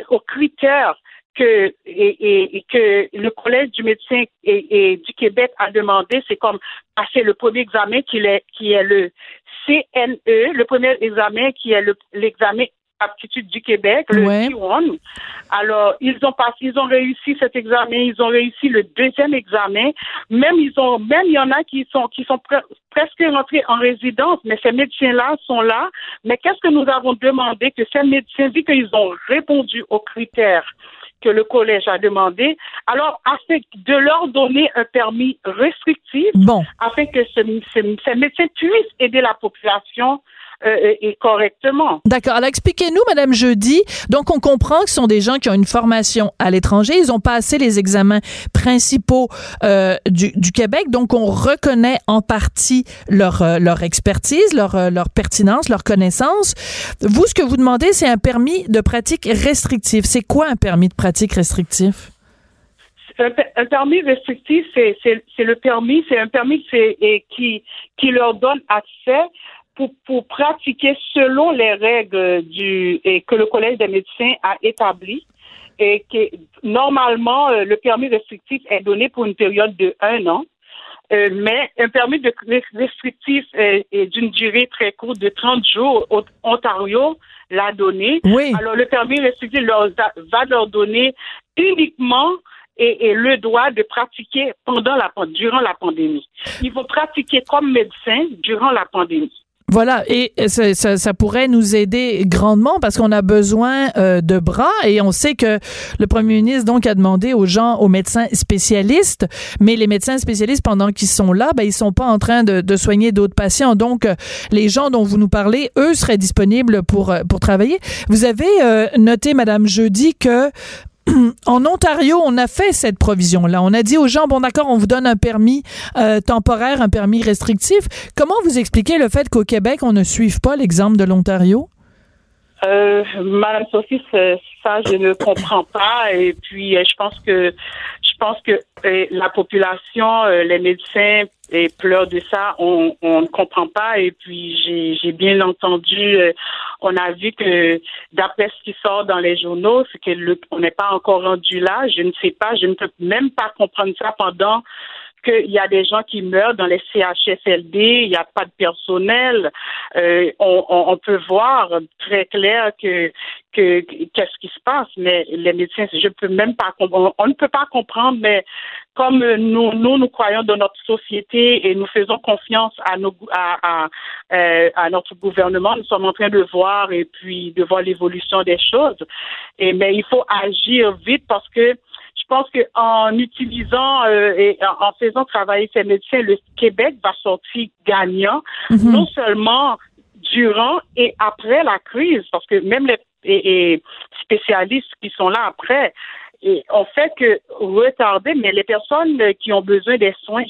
aux critères que et, que le collège du médecin et, et du Québec a demandé, c'est comme passer le premier examen qui est qui est le CNE, le premier examen qui est l'examen aptitude du Québec, le C1. Alors, ils ont passé, ils ont réussi cet examen, ils ont réussi le deuxième examen. Même ils ont, même il y en a qui sont qui sont presque rentrés en résidence, mais ces médecins-là sont là. Mais qu'est-ce que nous avons demandé que ces médecins, vu qu'ils ont répondu aux critères que le collège a demandé, alors afin de leur donner un permis restrictif, afin que ces médecins puissent aider la population euh, et correctement. D'accord. Alors expliquez-nous, Madame Jeudi. Donc on comprend que ce sont des gens qui ont une formation à l'étranger. Ils ont passé les examens principaux euh, du, du, Québec. Donc on reconnaît en partie leur euh, leur expertise, leur euh, leur pertinence, leur connaissance. Vous, ce que vous demandez, c'est un permis de pratique restrictif. C'est quoi un permis de pratique restrictif? Un, un, permis restrictif, c'est le permis, c'est un permis qui, qui leur donne accès pour, pour pratiquer selon les règles du et que le Collège des médecins a établi et que normalement euh, le permis restrictif est donné pour une période de un an. Euh, mais un permis de restrictif est, d'une durée très courte de 30 jours. Ontario l'a donné. Alors le permis restrictif leur, va leur donner uniquement et, et, le droit de pratiquer pendant la durant la pandémie. Ils vont pratiquer comme médecins durant la pandémie. Voilà, et ça, ça, pourrait nous aider grandement parce qu'on a besoin euh, de bras et on sait que le premier ministre donc a demandé aux gens, aux médecins spécialistes, mais les médecins spécialistes pendant qu'ils sont là, ben ils sont pas en train de, de soigner d'autres patients. Donc les gens dont vous nous parlez, eux seraient disponibles pour euh, pour travailler. Vous avez euh, noté, Madame Jeudi, que en Ontario, on a fait cette provision-là. On a dit aux gens, bon d'accord, on vous donne un permis euh, temporaire, un permis restrictif. Comment vous expliquez le fait qu'au Québec, on ne suive pas l'exemple de l'Ontario? Euh, Madame Sophie, ça, je ne comprends pas. Et puis, euh, je pense que pense que euh, la population, euh, les médecins et pleurent de ça. On, ne comprend pas. Et puis, j'ai bien entendu, on a vu que d'après ce qui sort dans les journaux, c'est que on n'est pas encore rendu là. Je ne sais pas. Je ne peux même pas comprendre ça pendant qu'il y a des gens qui meurent dans les CHSLD, il n'y a pas de personnel. Euh, on, on, peut voir très clair que que qu'est-ce qui se passe, mais les médecins, je peux même pas comprendre. On ne peut pas comprendre, mais comme nous, nous, nous croyons dans notre société et nous faisons confiance à, nos, à, à, euh, à notre gouvernement, nous sommes en train de voir et puis de voir l'évolution des choses. Et mais il faut agir vite parce que je pense qu'en utilisant euh, et en faisant travailler ces médecins, le Québec va sortir gagnant, Mhm. non seulement durant et après la crise, parce que même les et- et spécialistes qui sont là après, et on fait que retarder, mais les personnes qui ont besoin des soins,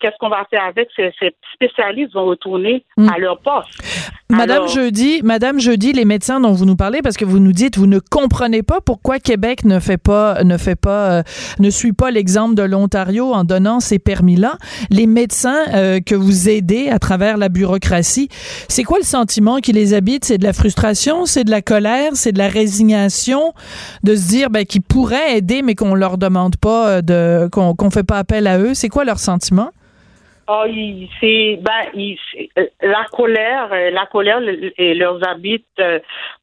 qu'est-ce qu'on va faire avec ces, ces spécialistes vont retourner à leur poste. Madame Alors- Jeudi, Madame Jeudi, les médecins dont vous nous parlez, parce que vous nous dites, vous ne comprenez pas pourquoi Québec ne fait pas, ne fait pas, euh, ne suit pas l'exemple de l'Ontario en donnant ces permis-là. Les médecins euh, que vous aidez à travers la bureaucratie, c'est quoi le sentiment qui les habite? C'est de la frustration, c'est de la colère, c'est de la résignation, de se dire ben, qu'ils pourraient aider, mais qu'on leur demande pas euh, de, qu'on qu'on fait pas appel à eux? C'est quoi leur sentiment? Oh, c'est ben, il- euh, la colère, euh, la colère et leurs habite.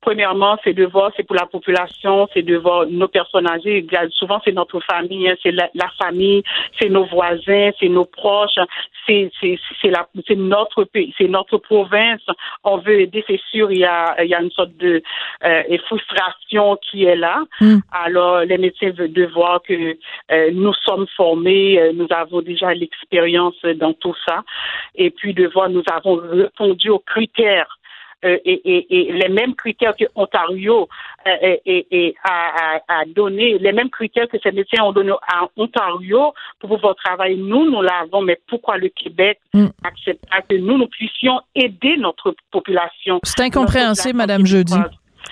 Premièrement, c'est de voir, c'est pour la population, c'est de voir nos personnes âgées. Souvent, c'est notre famille, hein, c'est la, la famille, c'est nos voisins, c'est nos proches, c'est c'est c'est la c'est notre pays, c'est notre province. On veut aider, c'est sûr. Il y a il y a une sorte de euh, frustration qui est là. Alors, les médecins veulent de voir que euh, nous sommes formés, euh, nous avons déjà l'expérience dans tout ça, et puis de voir nous avons répondu aux critères. Euh, et, et, et les mêmes critères que Ontario euh, et, a, a, a donné, les mêmes critères que ces médecins ont donné à Ontario pour pouvoir travailler, nous, nous l'avons, mais pourquoi le Québec accepte pas que nous, nous puissions aider notre population? C'est incompréhensible, Madame Jeudi.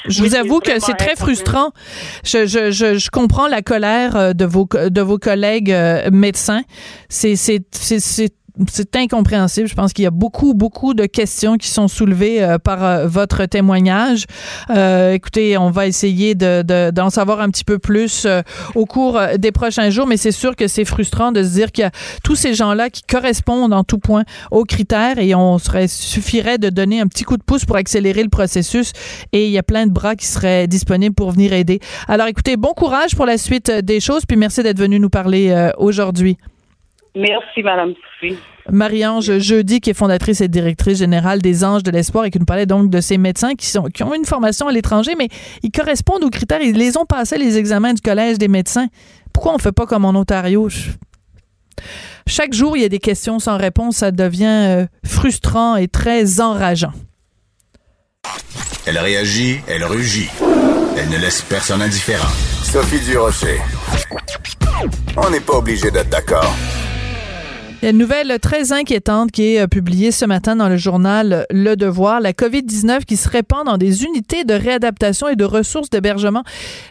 Je vous avoue que c'est très frustrant. Je, je, je, je comprends la colère euh, de vos, de vos collègues euh, médecins. C'est, c'est, incompréhensible. Je pense qu'il y a beaucoup, beaucoup de questions qui sont soulevées euh, par euh, votre témoignage. Euh, écoutez, on va essayer de, de- d'en savoir un petit peu plus au cours des prochains jours, mais c'est sûr que c'est frustrant de se dire qu'il y a tous ces gens-là qui correspondent en tout point aux critères et on serait suffirait de donner un petit coup de pouce pour accélérer le processus et il y a plein de bras qui seraient disponibles pour venir aider. Alors écoutez, bon courage pour la suite des choses, puis merci d'être venu nous parler aujourd'hui. Merci, Madame Sophie. Marie-Ange Jeudi, qui est fondatrice et directrice générale des Anges de l'Espoir et qui nous parlait donc de ces médecins qui, sont, qui ont une formation à l'étranger, mais ils correspondent aux critères. Ils les ont passés, les examens du Collège des médecins. Pourquoi on ne fait pas comme en Ontario? Je- Chaque jour, il y a des questions sans réponse. Ça devient euh, frustrant et très enrageant. Elle réagit, elle rugit. Elle ne laisse personne indifférent. Sophie Durocher. On n'est pas obligé d'être d'accord. Une nouvelle très inquiétante qui est euh, publiée ce matin dans le journal Le Devoir. La COVID-19 qui se répand dans des unités de réadaptation et de ressources d'hébergement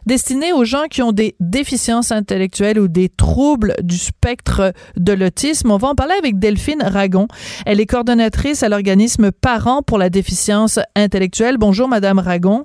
destinées aux gens qui ont des déficiences intellectuelles ou des troubles du spectre de l'autisme. On va en parler avec Delphine Ragon. Elle est coordonnatrice à l'organisme Parents pour la déficience intellectuelle. Bonjour, Madame Ragon.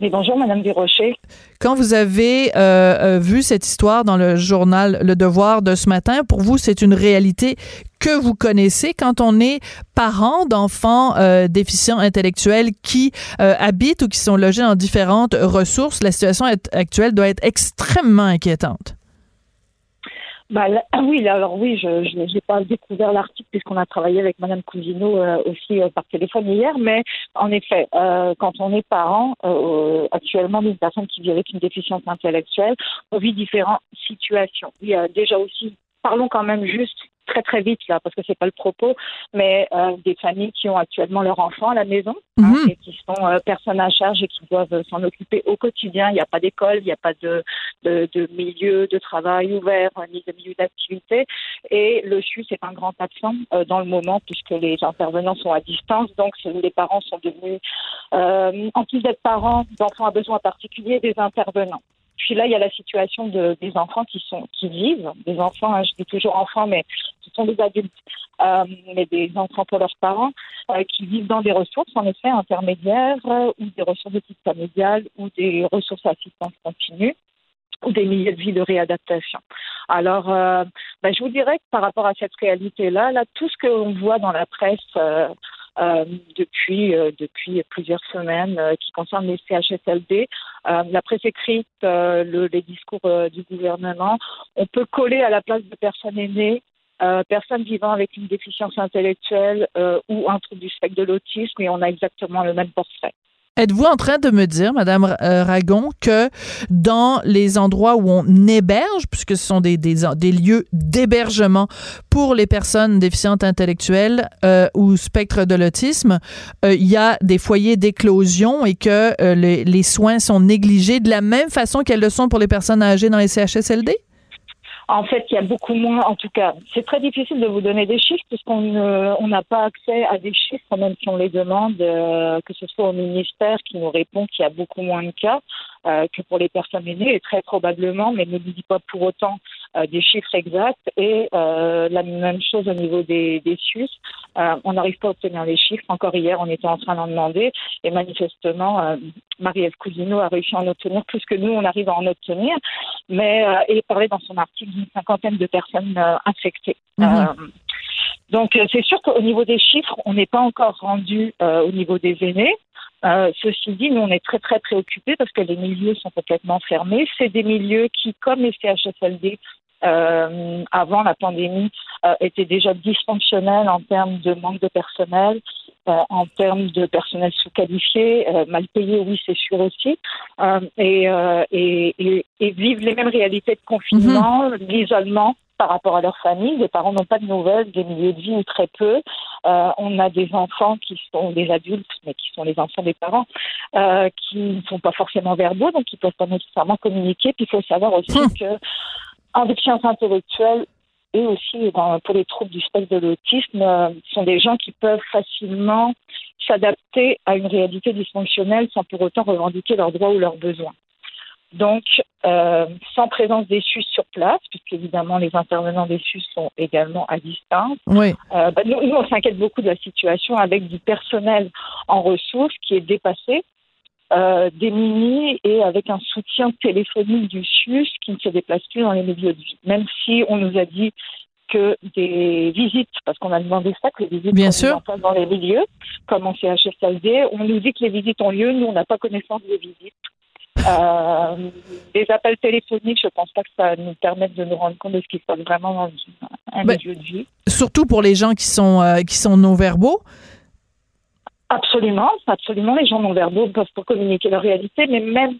Mais bonjour, Madame Desrochers. Quand vous avez euh, euh, vu cette histoire dans le journal Le Devoir de ce matin, pour vous, c'est une réalité que vous connaissez quand on est parent d'enfants euh, déficients intellectuels qui euh, habitent ou qui sont logés dans différentes ressources. La situation act- actuelle doit être extrêmement inquiétante. Bah, là- ah oui, là, alors oui, je n'ai pas découvert l'article puisqu'on a travaillé avec Madame Cousineau euh, aussi euh, par téléphone hier, mais en effet, euh, quand on est parent euh, actuellement d'une personne qui vit avec une déficience intellectuelle, on vit différentes situations. Il y a déjà aussi, parlons quand même juste très très vite là parce que c'est pas le propos mais euh, des familles qui ont actuellement leur enfant à la maison hein, et qui sont euh, personnes à charge et qui doivent euh, s'en occuper au quotidien. Il n'y a pas d'école il n'y a pas de, de de milieu de travail ouvert ni de milieu d'activité. Et le CHU c'est un grand absent euh, dans le moment puisque les intervenants sont à distance. Donc les parents sont devenus en plus d'être parents d'enfants à besoins particuliers des intervenants puis là, il y a la situation de, des enfants qui sont qui vivent, des enfants, hein, je dis toujours enfants, mais ce sont des adultes, euh, mais des enfants pour leurs parents, euh, qui vivent dans des ressources, en effet, intermédiaires, euh, ou des ressources de type familial, ou des ressources d'assistance continue ou des milieux de vie de réadaptation. Alors, ben, je vous dirais que par rapport à cette réalité-là, là, tout ce qu'on voit dans la presse depuis euh, depuis plusieurs semaines euh, qui concerne les CHSLD. la presse écrite, le, les discours du gouvernement, on peut coller à la place de personnes aînées personnes vivant avec une déficience intellectuelle ou un trouble du spectre de l'autisme et on a exactement le même portrait. Êtes-vous en train de me dire, Madame euh, Ragon, que dans les endroits où on héberge, puisque ce sont des, des, des lieux d'hébergement pour les personnes déficientes intellectuelles euh, ou spectre de l'autisme, euh, il y a des foyers d'éclosion et que les, les soins sont négligés de la même façon qu'elles le sont pour les personnes âgées dans les CHSLD? En fait, il y a beaucoup moins, en tout cas, c'est très difficile de vous donner des chiffres puisqu'on n'a pas accès à des chiffres, même si on les demande, euh, que ce soit au ministère qui nous répond qu'il y a beaucoup moins de cas. Euh, que pour les personnes aînées, et très probablement, mais ne dit pas pour autant euh, des chiffres exacts. Et euh, la même chose au niveau des, des SUS. on n'arrive pas à obtenir les chiffres. Encore hier, on était en train d'en demander, et manifestement, Marie-Ève Cousineau a réussi à en obtenir plus que nous, on arrive à en obtenir. Mais et parlait dans son article d'une cinquantaine de personnes infectées. Mhm. Donc c'est sûr qu'au niveau des chiffres, on n'est pas encore rendu au niveau des aînés. Euh, ceci dit, nous, on est très, très préoccupés parce que les milieux sont complètement fermés. C'est des milieux qui, comme les CHSLD, euh, avant la pandémie, euh, étaient déjà dysfonctionnels en termes de manque de personnel, euh, en termes de personnel sous-qualifié, mal payé, oui, c'est sûr aussi, et, et, et, et, vivent les mêmes réalités de confinement, mm-hmm. l'isolement par rapport à leur famille. Les parents n'ont pas de nouvelles des milieux de vie ou très peu. Euh, on a des enfants qui sont des adultes, mais qui sont les enfants des parents, euh, qui ne sont pas forcément verbaux, donc qui ne peuvent pas nécessairement communiquer. Puis il faut savoir aussi hum. que en déficience intellectuelle et aussi pour les troubles du spectre de l'autisme, euh, sont des gens qui peuvent facilement s'adapter à une réalité dysfonctionnelle sans pour autant revendiquer leurs droits ou leurs besoins. Donc, euh, sans présence des SUS sur place, puisque évidemment les intervenants des SUS sont également à distance. Oui. Euh, bah, nous, on s'inquiète beaucoup de la situation avec du personnel en ressources qui est dépassé, euh, démuni et avec un soutien téléphonique du SUS qui ne se déplace plus dans les milieux de vie. Même si on nous a dit que des visites, parce qu'on a demandé ça, que les visites Bien sûr. dans les milieux, comme en CHSLD, on nous dit que les visites ont lieu, nous on n'a pas connaissance des visites. Euh, des appels téléphoniques, je pense pas que ça nous permette de nous rendre compte de ce qui se passe vraiment dans un ben, milieu de vie. Surtout pour les gens qui sont euh, qui sont non-verbaux. Absolument, absolument. Les gens non-verbaux peuvent pas communiquer leur réalité, mais même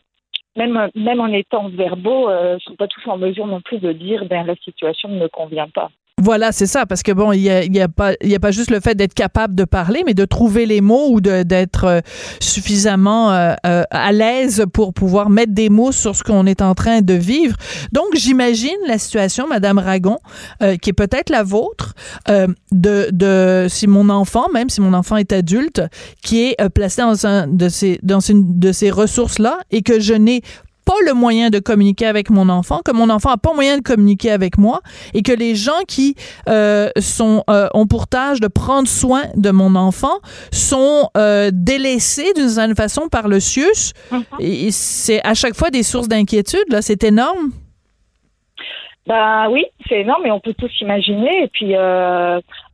même même en étant verbaux, euh, sont pas tous en mesure non plus de dire ben la situation ne me convient pas. Voilà, c'est ça, parce que bon, il y a, y a, pas, y a pas juste le fait d'être capable de parler, mais de trouver les mots ou d'être euh, suffisamment euh, euh, à l'aise pour pouvoir mettre des mots sur ce qu'on est en train de vivre. Donc, j'imagine la situation, Madame Ragon, qui est peut-être la vôtre, de, de si mon enfant, même si mon enfant est adulte, qui est placé dans un de ces dans une de ces ressources là et que je n'ai pas le moyen de communiquer avec mon enfant, que mon enfant a pas moyen de communiquer avec moi, et que les gens qui euh, sont euh, ont pour tâche de prendre soin de mon enfant sont euh, délaissés d'une certaine façon par le CIUS. Mm-hmm. Et c'est à chaque fois des sources d'inquiétude. Là, c'est énorme. Ben oui, c'est énorme, et on peut tous imaginer. Et puis,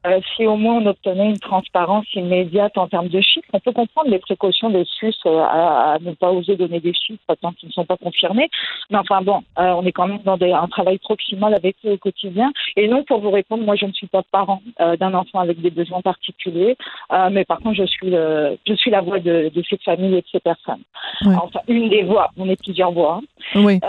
euh, si au moins on obtenait une transparence immédiate en termes de chiffres, on peut comprendre les précautions des SUS euh, à, ne pas oser donner des chiffres tant qu'ils ne sont pas confirmés. Mais enfin bon, euh, on est quand même dans des, un travail proximal avec eux au quotidien. Et non, pour vous répondre, moi je ne suis pas parent d'un enfant avec des besoins particuliers, mais par contre je suis le, je suis la voix de, de cette famille et de ces personnes. Enfin, une des voix. On est plusieurs voix. Oui.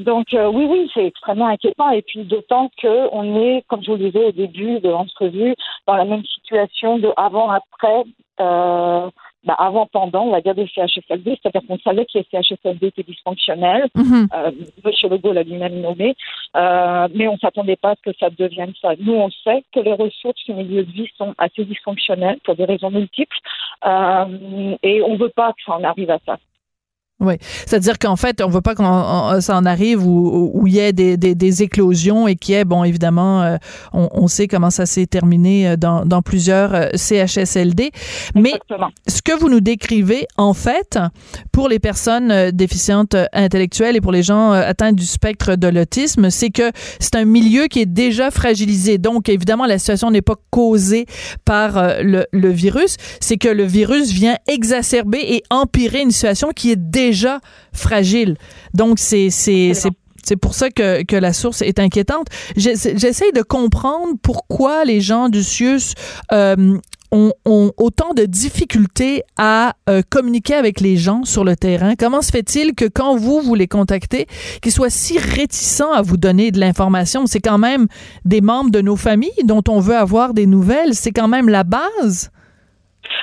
donc oui, oui, c'est extrêmement inquiétant. Et puis d'autant que on est, comme je vous le disais au début de l'entrevue, vu dans la même situation de avant-après, euh, bah, avant-pendant, on va dire, des CHSLD, c'est-à-dire qu'on savait que les CHSLD étaient dysfonctionnels. Mm Monsieur Legault l'a lui-même nommé, euh, mais on ne s'attendait pas à ce que ça devienne ça. Nous, on sait que les ressources du milieu de vie sont assez dysfonctionnelles pour des raisons multiples, et on ne veut pas que ça en arrive à ça. Oui, c'est-à-dire qu'en fait, on veut pas qu'on ça en arrive où, il y ait des, des, éclosions et qu'il y ait, bon, évidemment, euh, on, sait comment ça s'est terminé euh, dans, dans plusieurs euh, CHSLD. Mais ce que vous nous décrivez, en fait, pour les personnes déficientes intellectuelles et pour les gens atteints du spectre de l'autisme, c'est que c'est un milieu qui est déjà fragilisé. Donc, évidemment, la situation n'est pas causée par le, le virus, c'est que le virus vient exacerber et empirer une situation qui est déjà déjà fragile. Donc, c'est c'est pour ça que, que, la source est inquiétante. J'essaie de comprendre pourquoi les gens du CIUS euh, ont, ont, autant de difficultés à euh, communiquer avec les gens sur le terrain. Comment se fait-il que quand vous, vous les contactez, qu'ils soient si réticents à vous donner de l'information? C'est quand même des membres de nos familles dont on veut avoir des nouvelles. C'est quand même la base.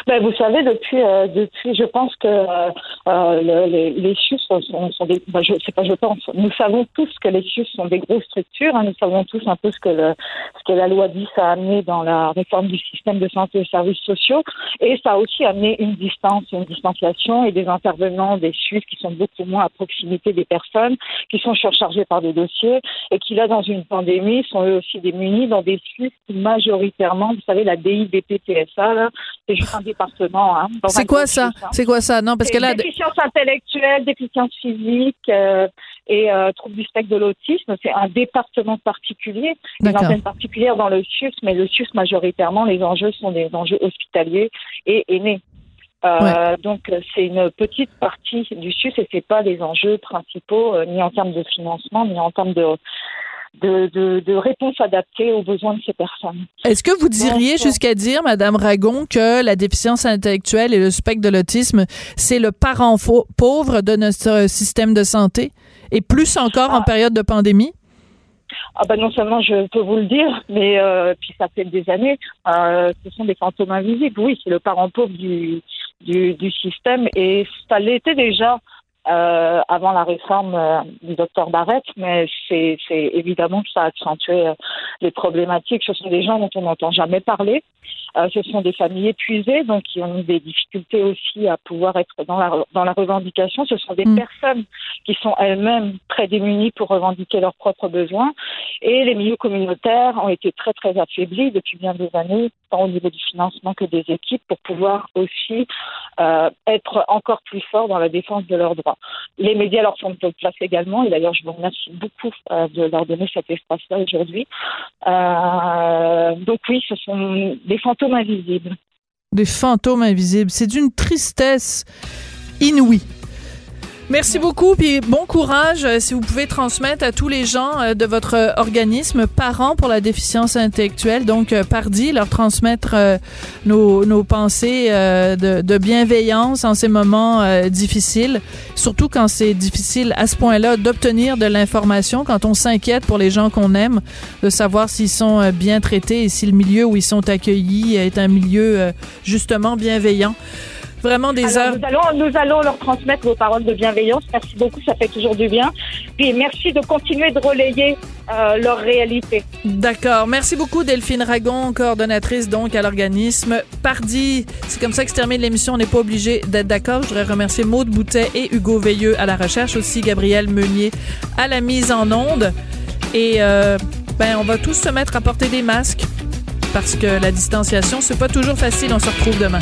Ben, vous savez, depuis, euh, depuis, je pense que euh, euh les, les sont, sont, des. Ben, je sais pas, je pense. Nous savons tous que les CHUS sont des grosses structures. Hein, nous savons tous un peu ce que ce que la loi 10 a amené dans la réforme du système de santé et services sociaux, et ça a aussi amené une distance, une distanciation et des intervenants des CHUS qui sont beaucoup moins à proximité des personnes, qui sont surchargés par des dossiers et qui là, dans une pandémie, sont eux aussi démunis dans des CHUS qui majoritairement, vous savez, la DIDP-TSA là, c'est juste un département. Hein, c'est quoi ça? C'est quoi ça? Non, parce que là, déficience intellectuelle, déficience physique euh, et euh, trouble du spectre de l'autisme, c'est un département particulier, une antenne particulière dans le SUS, mais le SUS majoritairement, les enjeux sont des enjeux hospitaliers et aînés. Euh, Donc c'est une petite partie du SUS et c'est pas les enjeux principaux euh, ni en termes de financement ni en termes de de, de, de réponses adaptées aux besoins de ces personnes. Est-ce que vous diriez jusqu'à dire, Madame Ragon, que la déficience intellectuelle et le spectre de l'autisme, c'est le parent pauvre de notre système de santé, et plus encore en ah. période de pandémie? Ah ben non seulement je peux vous le dire, mais euh, puis ça fait des années, euh, ce sont des fantômes invisibles. Oui, c'est le parent pauvre du, du, du système et ça l'était déjà euh, avant la réforme euh, du docteur Barrett, mais c'est évidemment que ça a accentué euh, les problématiques. Ce sont des gens dont on n'entend jamais parler. Ce sont des familles épuisées, donc qui ont des difficultés aussi à pouvoir être dans la, dans la revendication. Ce sont des mm. personnes qui sont elles-mêmes très démunies pour revendiquer leurs propres besoins. Et les milieux communautaires ont été très, très affaiblis depuis bien des années, tant au niveau du financement que des équipes, pour pouvoir aussi euh, être encore plus forts dans la défense de leurs droits. Les médias leur font de place également, et d'ailleurs, je vous remercie beaucoup euh, de leur donner cet espace-là aujourd'hui. Euh, donc oui, ce sont des fantômes invisibles. Des fantômes invisibles. C'est d'une tristesse inouïe. Merci beaucoup, puis bon courage euh, si vous pouvez transmettre à tous les gens euh, de votre organisme Parents pour la déficience intellectuelle, donc euh, Pardi, leur transmettre nos, nos pensées de, de, bienveillance en ces moments difficiles, surtout quand c'est difficile à ce point-là d'obtenir de l'information, quand on s'inquiète pour les gens qu'on aime, de savoir s'ils sont bien traités et si le milieu où ils sont accueillis est un milieu justement bienveillant. Vraiment des heures. Nous allons, nous allons leur transmettre vos paroles de bienveillance. Merci beaucoup, ça fait toujours du bien. Puis merci de continuer de relayer euh, leur réalité. D'accord. Merci beaucoup, Delphine Ragon, coordonnatrice donc à l'organisme Pardi. C'est comme ça que se termine l'émission. On n'est pas obligé d'être d'accord. Je voudrais remercier Maude Boutet et Hugo Veilleux à la recherche, aussi Gabriel Meunier à la mise en onde. Et euh, ben, on va tous se mettre à porter des masques parce que la distanciation, c'est pas toujours facile. On se retrouve demain.